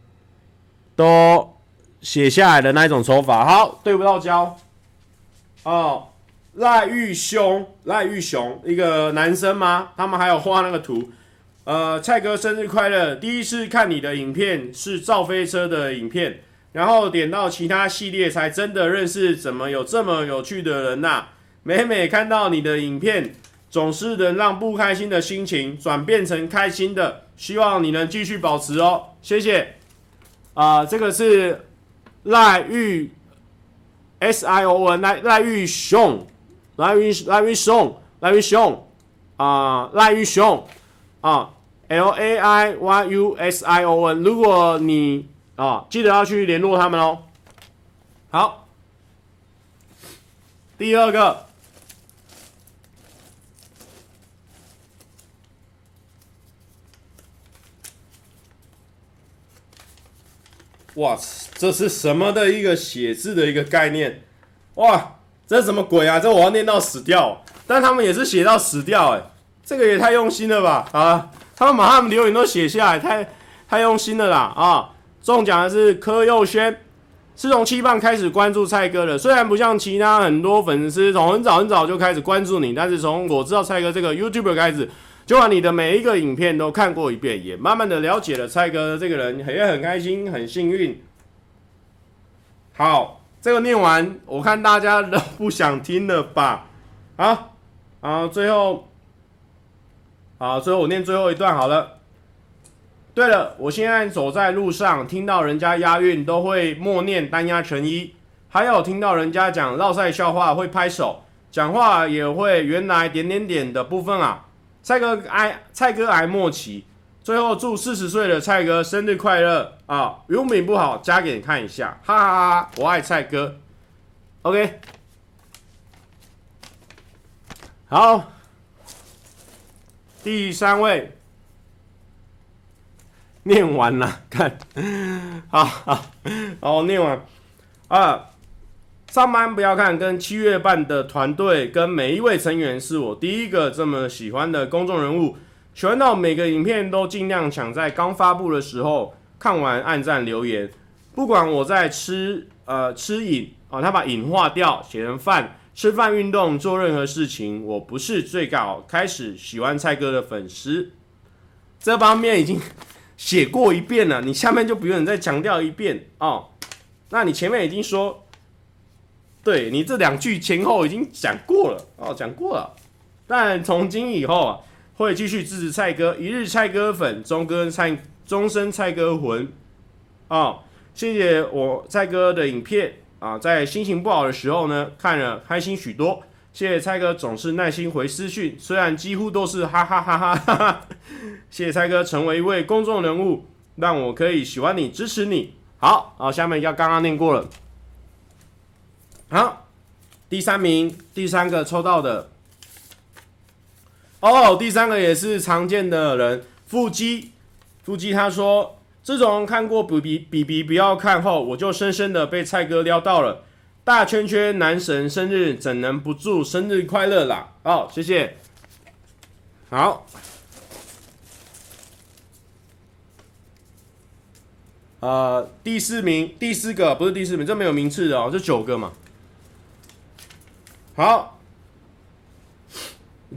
都写下来的那一种抽法。好，对不到焦。哦，赖玉雄，赖玉雄，一个男生吗？他们还有画那个图。呃，蔡哥生日快乐！第一次看你的影片是造飞车的影片，然后点到其他系列才真的认识，怎么有这么有趣的人呐、啊？每每看到你的影片，总是能让不开心的心情转变成开心的，希望你能继续保持哦，谢谢。啊、这个是赖玉 S I O N 赖赖玉雄，赖玉赖玉雄，赖玉雄啊，赖玉雄。啊，L A I Y U S I O N，如果你啊记得要去联络他们哦。好，第二个，哇，这是什么的一个写字的一个概念？哇，这是什么鬼啊？这我要念到死掉，但他们也是写到死掉，哎。这个也太用心了吧！啊，他们把他们留言都写下来，太太用心了啦！啊，中奖的是柯佑轩，是从七棒开始关注蔡哥的。虽然不像其他很多粉丝从很早很早就开始关注你，但是从我知道蔡哥这个 YouTuber 开始，就把你的每一个影片都看过一遍，也慢慢的了解了蔡哥这个人，也很开心，很幸运。好，这个念完，我看大家都不想听了吧？好，啊，最后。好，最后我念最后一段好了。对了，我现在走在路上，听到人家押韵都会默念单押成一，还有听到人家讲烙赛笑话会拍手，讲话也会原来点点点的部分啊。蔡哥哀，蔡哥哀莫奇。最后祝四十岁的蔡哥生日快乐啊！语文不好，加给你看一下，哈哈哈哈！我爱蔡哥。OK，好。第三位，念完了，看，好好好，念完啊。上班不要看，跟七月半的团队跟每一位成员是我第一个这么喜欢的公众人物，喜欢到每个影片都尽量抢在刚发布的时候看完按赞留言，不管我在吃呃吃饮啊，他把饮化掉写成饭。吃饭、运动、做任何事情，我不是最早开始喜欢蔡哥的粉丝。这方面已经写过一遍了，你下面就不用再强调一遍哦。那你前面已经说，对你这两句前后已经讲过了哦，讲过了。但从今以后啊，会继续支持蔡哥，一日蔡哥粉，终哥蔡，终身蔡哥魂。哦，谢谢我蔡哥的影片。啊，在心情不好的时候呢，看了开心许多。谢谢蔡哥总是耐心回私讯，虽然几乎都是哈哈哈哈哈哈。谢谢蔡哥成为一位公众人物，让我可以喜欢你、支持你。好，好，下面要刚刚念过了。好，第三名，第三个抽到的。哦，第三个也是常见的人，腹肌，腹肌，他说。自从看过比比比比不要看后，我就深深的被蔡哥撩到了。大圈圈男神生日怎能不祝生日快乐啦？哦，谢谢。好，呃，第四名，第四个不是第四名，这没有名次的哦，这九个嘛。好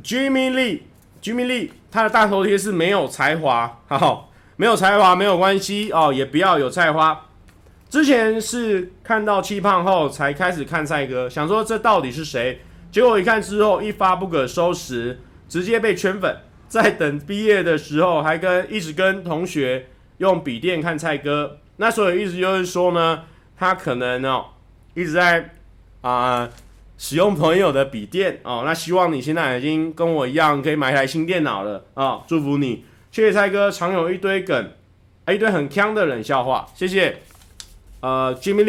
，Jimmy Lee，Jimmy Lee，他的大头贴是没有才华，哈哈。没有才华没有关系哦，也不要有菜花。之前是看到气胖后才开始看蔡哥，想说这到底是谁？结果一看之后一发不可收拾，直接被圈粉。在等毕业的时候，还跟一直跟同学用笔电看蔡哥。那所以意思就是说呢，他可能哦一直在啊、使用朋友的笔电哦。那希望你现在已经跟我一样可以买台新电脑了啊、祝福你。谢谢蔡哥，常有一堆梗，一堆很锵的冷笑话。谢谢，呃，Jimmy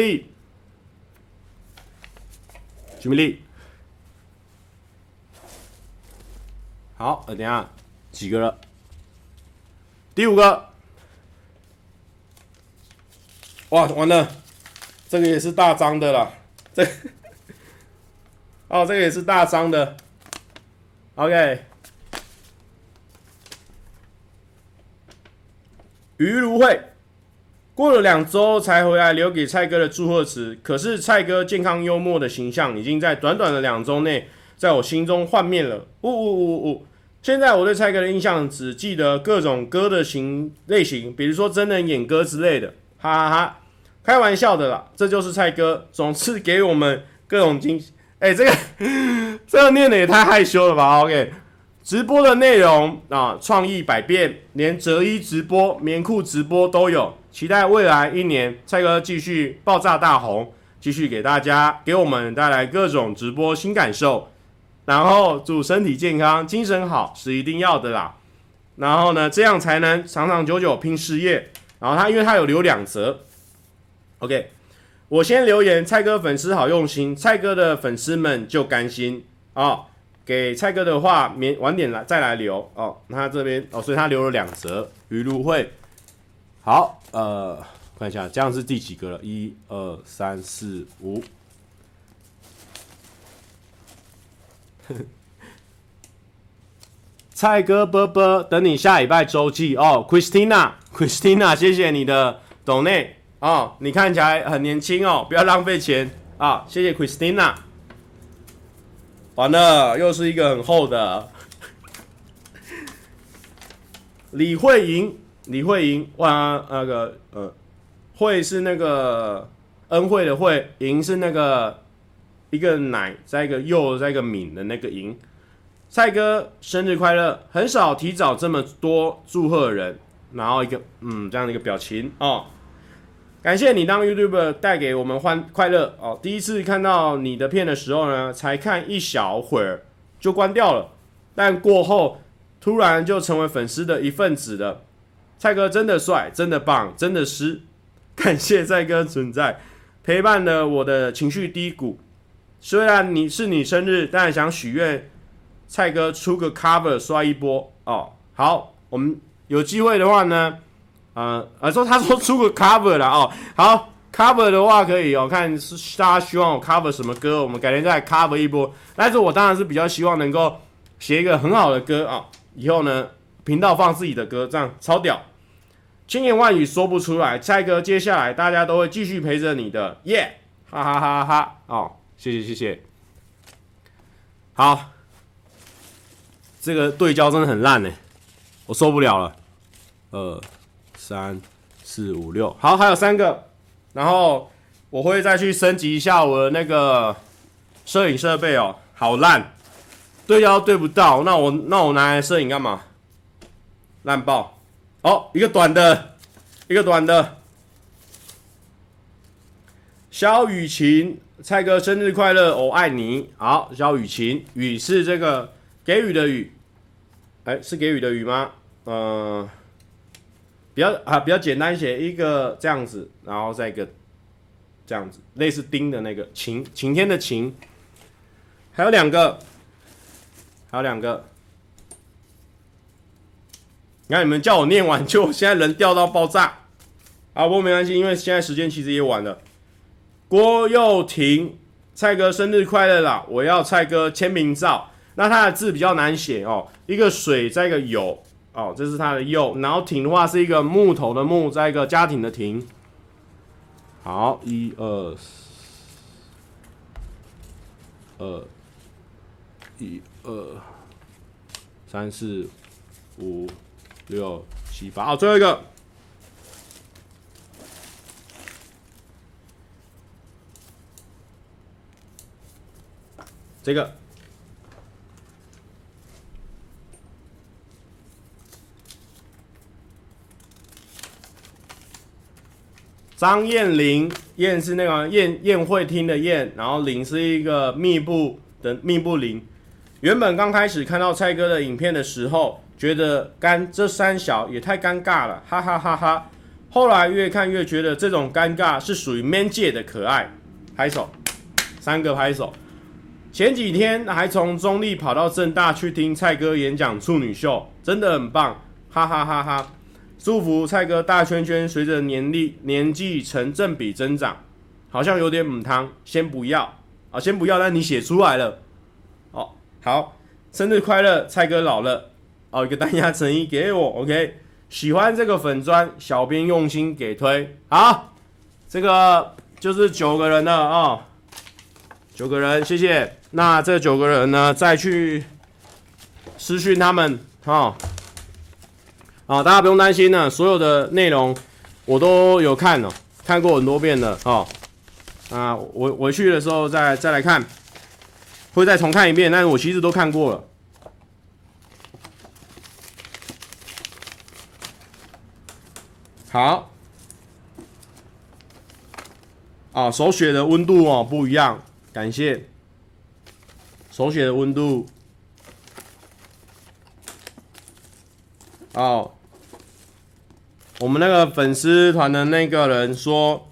Lee，Jimmy Lee，好，呃，等下几个了？第五个，哇，完了，这个也是大张的了，这，哦，这个也是大张的。OK。于如慧，过了两周才回来，留给蔡哥的祝贺词。可是蔡哥健康幽默的形象已经在短短的两周内在我心中幻灭了。呜呜呜呜，现在我对蔡哥的印象只记得各种歌的型类型，比如说真人演歌之类的。哈哈哈，开玩笑的啦，这就是蔡哥，总是给我们各种惊喜。哎，这个这个念的也太害羞了吧？OK。直播的内容啊，创意百变，连折衣直播、棉裤直播都有。期待未来一年，蔡哥继续爆炸大红，继续给大家、给我们带来各种直播新感受。然后祝身体健康、精神好是一定要的啦。然后呢，这样才能长长久久拼事业。然后他因为他有留两则，OK，我先留言，蔡哥粉丝好用心，蔡哥的粉丝们就甘心啊。哦给蔡哥的话，免晚点来再来留哦。那他这边哦，所以他留了两折鱼露会。好，呃，看一下，这样是第几个了？一二三四五。蔡哥啵啵，等你下礼拜周记哦。Christina，Christina，谢谢你的哦。你看起来很年轻哦，不要浪费钱啊。谢谢 Christina。完了，又是一个很厚的 李慧莹，李慧莹，哇，那个呃，慧是那个恩惠的惠，莹是那个一个奶再一个又再一个敏的那个莹。蔡哥生日快乐！很少提早这么多祝贺人，然后一个嗯这样的一个表情哦。感谢你当 YouTuber 带给我们欢快乐哦！第一次看到你的片的时候呢，才看一小会儿就关掉了，但过后突然就成为粉丝的一份子了。蔡哥真的帅，真的棒，真的是感谢蔡哥存在，陪伴了我的情绪低谷。虽然你是你生日，但想许愿蔡哥出个 cover 刷一波哦。好，我们有机会的话呢。呃，啊，说他说出个 cover 了哦，好，cover 的话可以哦，看是大家希望我 cover 什么歌，我们改天再 cover 一波。但是我当然是比较希望能够写一个很好的歌啊，以后呢频道放自己的歌，这样超屌，千言万语说不出来。蔡哥，接下来大家都会继续陪着你的，耶，哈哈哈哈哈，哦，谢谢谢谢，好，这个对焦真的很烂呢，我受不了了，呃。三四五六，好，还有三个，然后我会再去升级一下我的那个摄影设备哦，好烂，对焦对不到，那我那我拿来摄影干嘛？烂爆！哦，一个短的，一个短的。肖雨晴，蔡哥生日快乐，我爱你。好，肖雨晴，雨是这个给予的雨，哎，是给予的雨吗？嗯、比较啊，比较简单写一个这样子，然后再一个这样子，类似丁的那个晴，晴天的晴，还有两个，还有两个。你看你们叫我念完，就现在人掉到爆炸。啊，不过没关系，因为现在时间其实也晚了。郭又廷，蔡哥生日快乐啦！我要蔡哥签名照。那他的字比较难写哦，一个水再一个有。哦，这是它的右，然后挺的话是一个木头的木，再一个家庭的庭。好，一二二一二三四五六七八，好，最后一个这个。张燕玲，燕是那个宴宴会厅的宴，然后玲是一个密布的密布林。原本刚开始看到蔡哥的影片的时候，觉得干这三小也太尴尬了，哈哈哈哈。后来越看越觉得这种尴尬是属于 man 界的可爱，拍手，三个拍手。前几天还从中立跑到正大去听蔡哥演讲处女秀，真的很棒，哈哈哈哈。祝福蔡哥大圈圈随着年龄年纪成正比增长，好像有点母汤，先不要啊，先不要，但你写出来了，哦，好，生日快乐，蔡哥老了，哦，一个单压诚意给我，OK，喜欢这个粉砖，小编用心给推。好，这个就是九个人了啊、哦，九个人，谢谢。那这九个人呢，再去私讯他们哦。啊，大家不用担心呢，所有的内容我都有看了，看过很多遍了哦。啊，我回去的时候再再来看，会再重看一遍，但是我其实都看过了。好，啊，手写的温度哦不一样，感谢。手写的温度，哦，我们那个粉丝团的那个人说。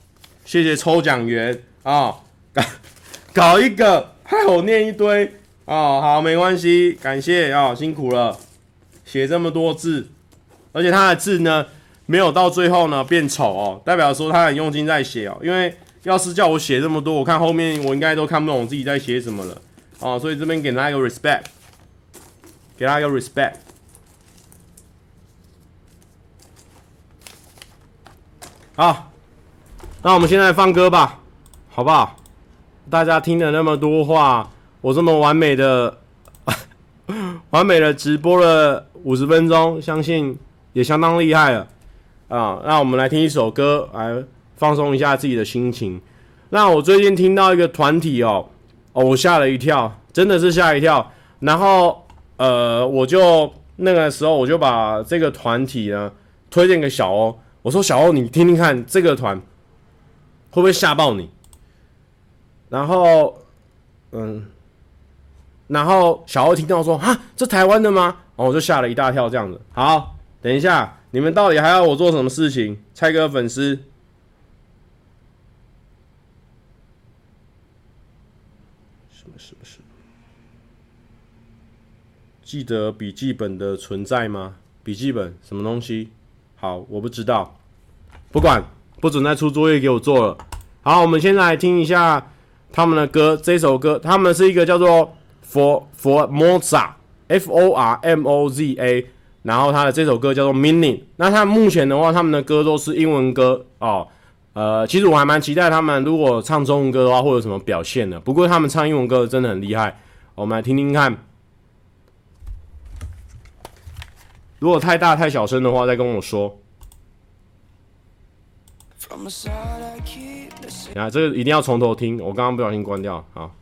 谢谢抽奖员啊，搞 搞一个，害我念一堆啊，好，没关系，感谢啊，辛苦了，写这么多字，而且他的字呢，没有到最后呢变丑哦，代表说他很用心在写哦，因为要是叫我写这么多，我看后面我应该都看不懂我自己在写什么了哦，所以这边给他一个 respect，给他一个 respect，好。那我们现在放歌吧，好不好？大家听了那么多话，我这么完美的、完美的直播了五十分钟，相信也相当厉害了啊！那我们来听一首歌，来放松一下自己的心情。那我最近听到一个团体哦，哦，我吓了一跳，真的是吓一跳。然后呃，我就那个时候我就把这个团体呢推荐给小欧，我说小欧，你听听看这个团。会不会吓爆你？然后，嗯，然后小欧听到说：“啊，这台湾的吗？”然后，我就吓了一大跳。这样子，好，等一下，你们到底还要我做什么事情？蔡哥粉丝，什么什么什么？记得笔记本的存在吗？笔记本什么东西？好，我不知道，不管。不准再出作业给我做了。好，我们先来听一下他们的歌。这首歌，他们是一个叫做 For Formosa，F O R M O Z A。然后他的这首歌叫做 Meaning。那他目前的话，他们的歌都是英文歌哦。呃，其实我还蛮期待他们如果唱中文歌的话，会有什么表现的。不过他们唱英文歌真的很厉害。我们来听听看。如果太大太小声的话，再跟我说。啊，这个一定要从头听，我刚刚不小心关掉，好。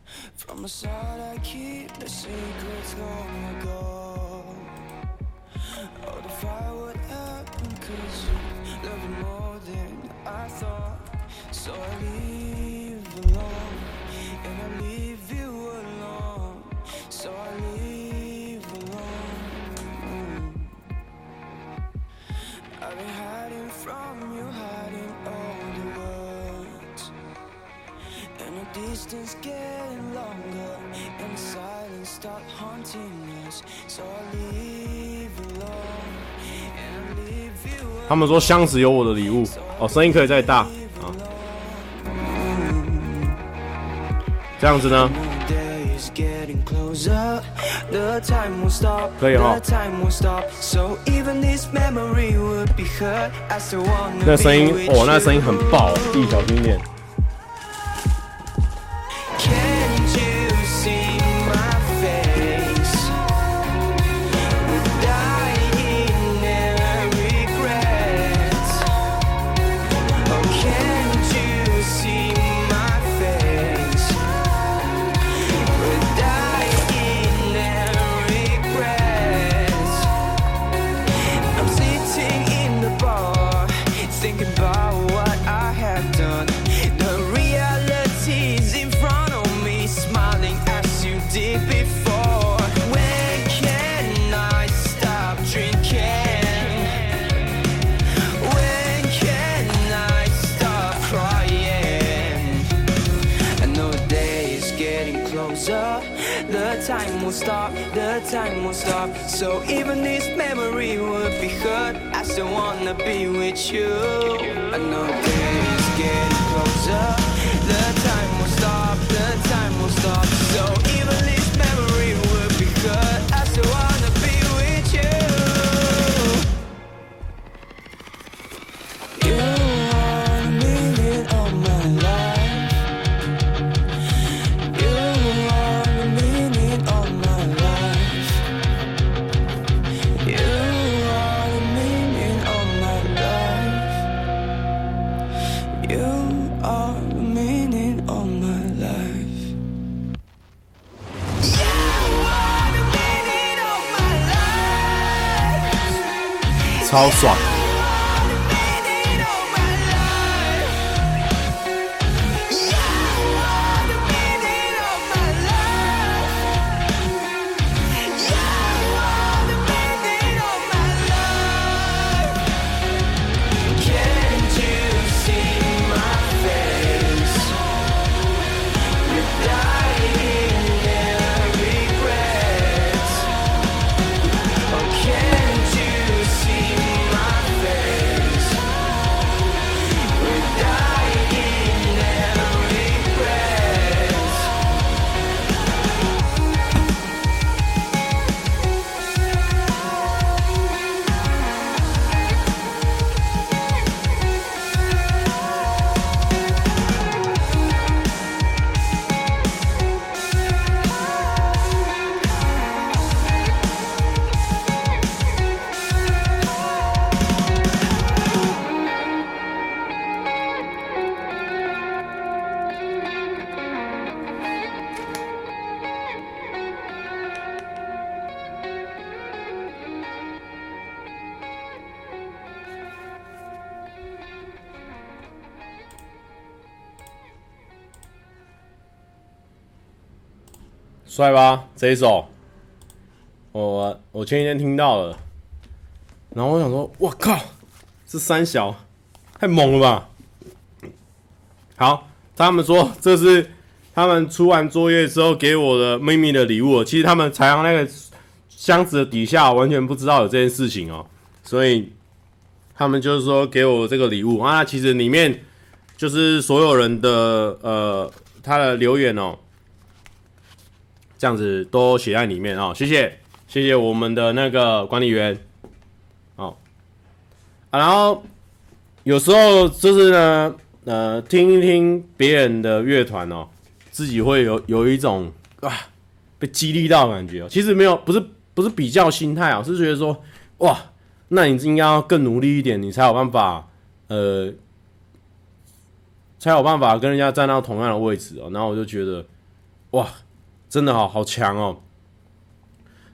他们说箱子有我的礼物。哦，声音可以再大。啊，这样子呢？可以哈。那声音哦，那声音很爆，自己小心一点。超爽。帅吧？这一首，我我前几天听到了，然后我想说，我靠，这三小太猛了吧！好，他们说这是他们出完作业之后给我的秘密的礼物。其实他们采样那个箱子的底下完全不知道有这件事情哦，所以他们就是说给我这个礼物啊。其实里面就是所有人的呃他的留言哦。这样子都写在里面啊、哦，谢谢谢谢我们的那个管理员，哦啊，然后有时候就是呢，呃，听一听别人的乐团哦，自己会有有一种啊被激励到感觉哦。其实没有，不是不是比较心态啊，是觉得说哇，那你应该要更努力一点，你才有办法呃，才有办法跟人家站到同样的位置哦。然后我就觉得哇。真的好好强哦！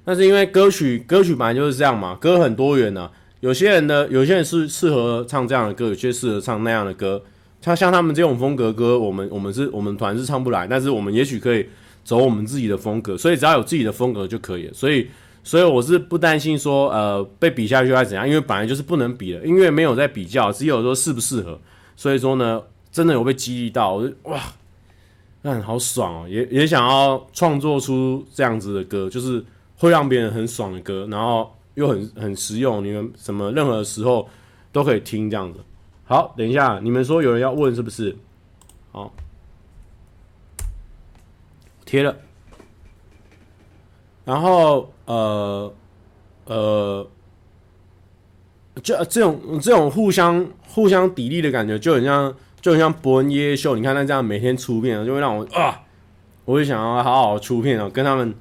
那是因为歌曲歌曲本来就是这样嘛，歌很多元呢、有些人的有些人是适合唱这样的歌，有些适合唱那样的歌。像像他们这种风格歌，我们我们是我们团是唱不来，但是我们也许可以走我们自己的风格。所以只要有自己的风格就可以了。所以所以我是不担心说呃被比下去还怎样，因为本来就是不能比的，音乐没有在比较，只有说适不适合。所以说呢，真的有被激励到，我就哇。好爽哦，也也想要创作出这样子的歌，就是会让别人很爽的歌，然后又很很实用，你们什么任何时候都可以听这样子。好，等一下，你们说有人要问是不是？好，贴了。然后呃呃，就这种这种互相互相砥砺的感觉，就很像。就像博恩耶秀，你看他这样每天出片，就会让我啊，我会想要好好出片哦，跟他们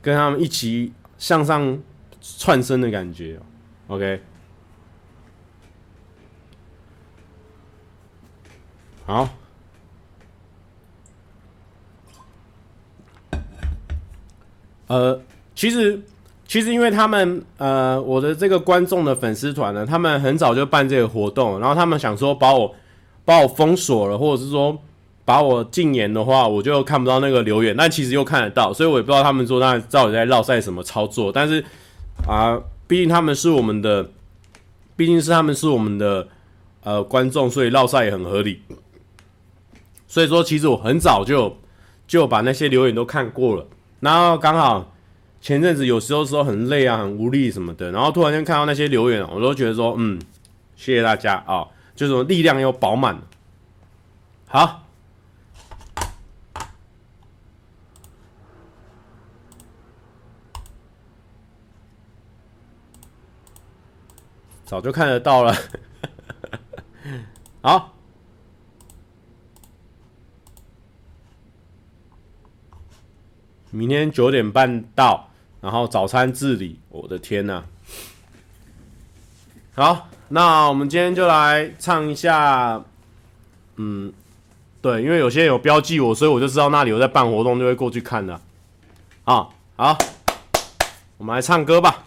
跟他们一起向上窜升的感觉。OK，好，呃，其实其实因为他们呃，我的这个观众的粉丝团呢，他们很早就办这个活动，然后他们想说把我。把我封锁了，或者是说把我禁言的话，我就看不到那个留言。但其实又看得到，所以我也不知道他们说那到底在绕赛什么操作。但是啊，毕竟他们是我们的，毕竟是他们是我们的呃观众，所以绕赛也很合理。所以说，其实我很早就就把那些留言都看过了。然后刚好前阵子有时候说很累啊，很无力什么的，然后突然间看到那些留言，我都觉得说，嗯，谢谢大家啊。就是力量又饱满。好，早就看得到了。好，明天九点半到，然后早餐自理。我的天呐！好。那我们今天就来唱一下，嗯，对，因为有些有标记我，所以我就知道那里有在办活动，就会过去看的。啊，好，我们来唱歌吧。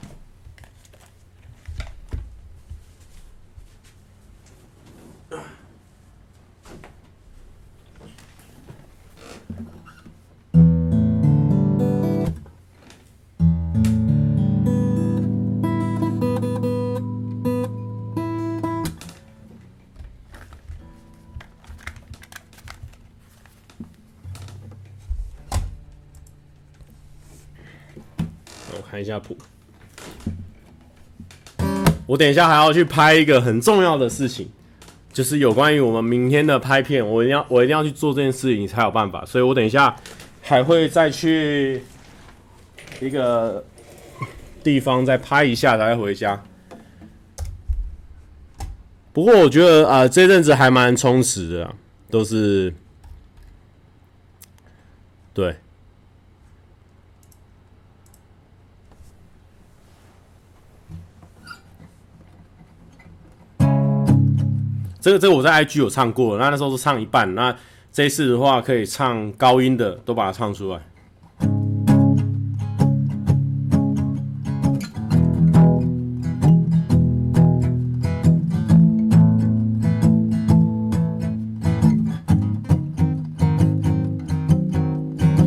下谱，我等一下还要去拍一个很重要的事情，就是有关于我们明天的拍片，我一定要我一定要去做这件事情才有办法，所以我等一下还会再去一个地方再拍一下，才回家。不过我觉得啊、这阵子还蛮充实的，都是对。这个这个我在 IG 有唱过，那那时候是唱一半，那这一次的话可以唱高音的，都把它唱出来。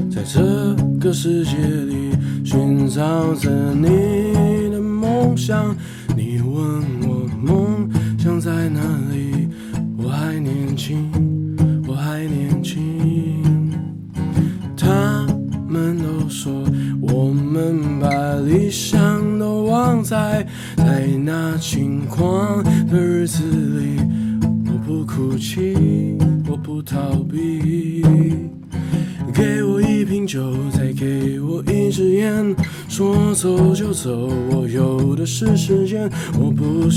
在这个世界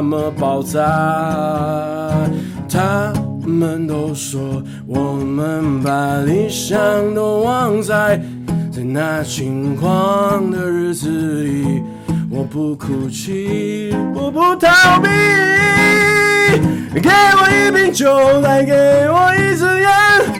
那么爆炸？他们都说我们把理想都忘在在那轻狂的日子里，我不哭泣，我不逃避。给我一瓶酒，再给我一支烟。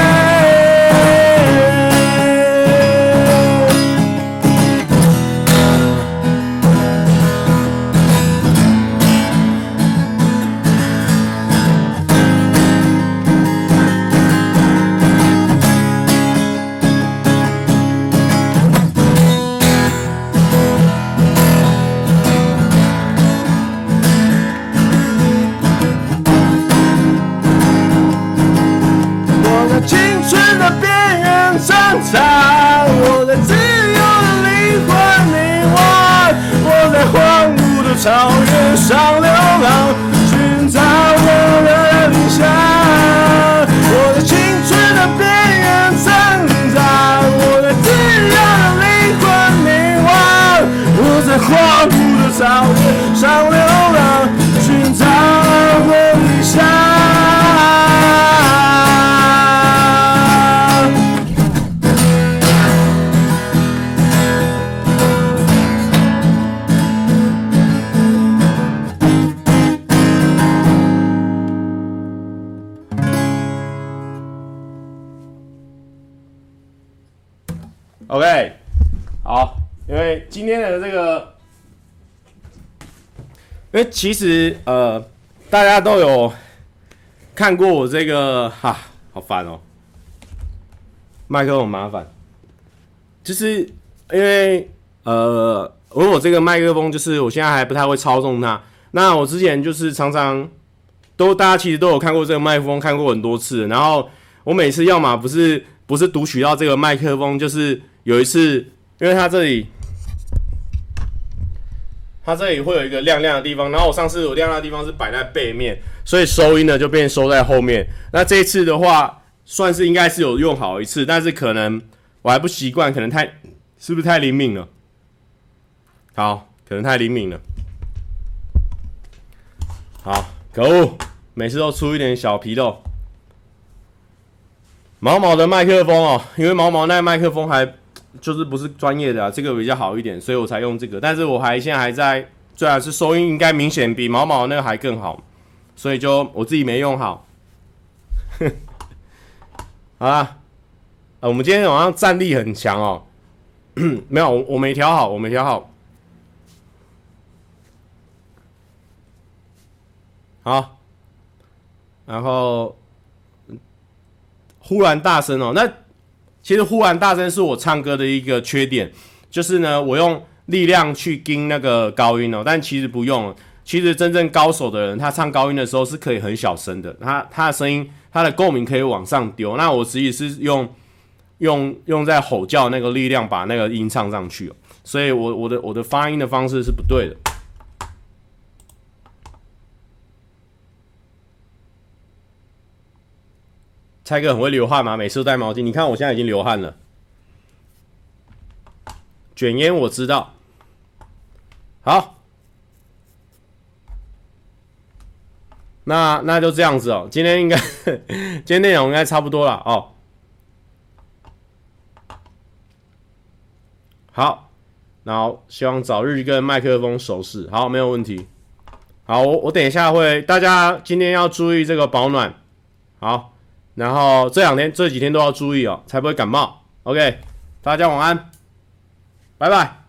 其实呃，大家都有看过我这个哈，好烦哦，麦克风很麻烦，就是因为呃，我我这个麦克风就是我现在还不太会操纵它，那我之前就是常常都大家其实都有看过这个麦克风，看过很多次，然后我每次要么不是不是读取到这个麦克风，就是。有一次，因为它这里，它这里会有一个亮亮的地方，然后我上次有亮亮的地方是摆在背面，所以收音呢就变收在后面。那这一次的话，算是应该是有用好一次，但是可能我还不习惯，可能太是不是太灵敏了？好，可能太灵敏了。好，可恶，每次都出一点小纰漏。毛毛的麦克风哦，因为毛毛那麦克风还。就是不是专业的啊，这个比较好一点，所以我才用这个。但是我还现在还在，最好是收音应该明显比毛毛那个还更好，所以就我自己没用好。好啦，啊，我们今天晚上战力很强哦。没有，我我没调好，我没调好。好，然后忽然大声哦，那。其实忽然大声是我唱歌的一个缺点，就是呢，我用力量去盯那个高音哦，但其实不用。其实真正高手的人，他唱高音的时候是可以很小声的，他他的声音，他的共鸣可以往上丢。那我自己是用用用在吼叫那个力量把那个音唱上去哦，所以我我的我的发音的方式是不对的。蔡哥很会流汗吗？每次都带毛巾。你看我现在已经流汗了。卷烟我知道。好，那那就这样子哦。今天应该，今天内容应该差不多了哦。好，然后希望早日跟麦克风熟识。好，没有问题。好，我我等一下会，大家今天要注意这个保暖。好。然后这两天这几天都要注意哦，才不会感冒。OK，大家晚安，拜拜。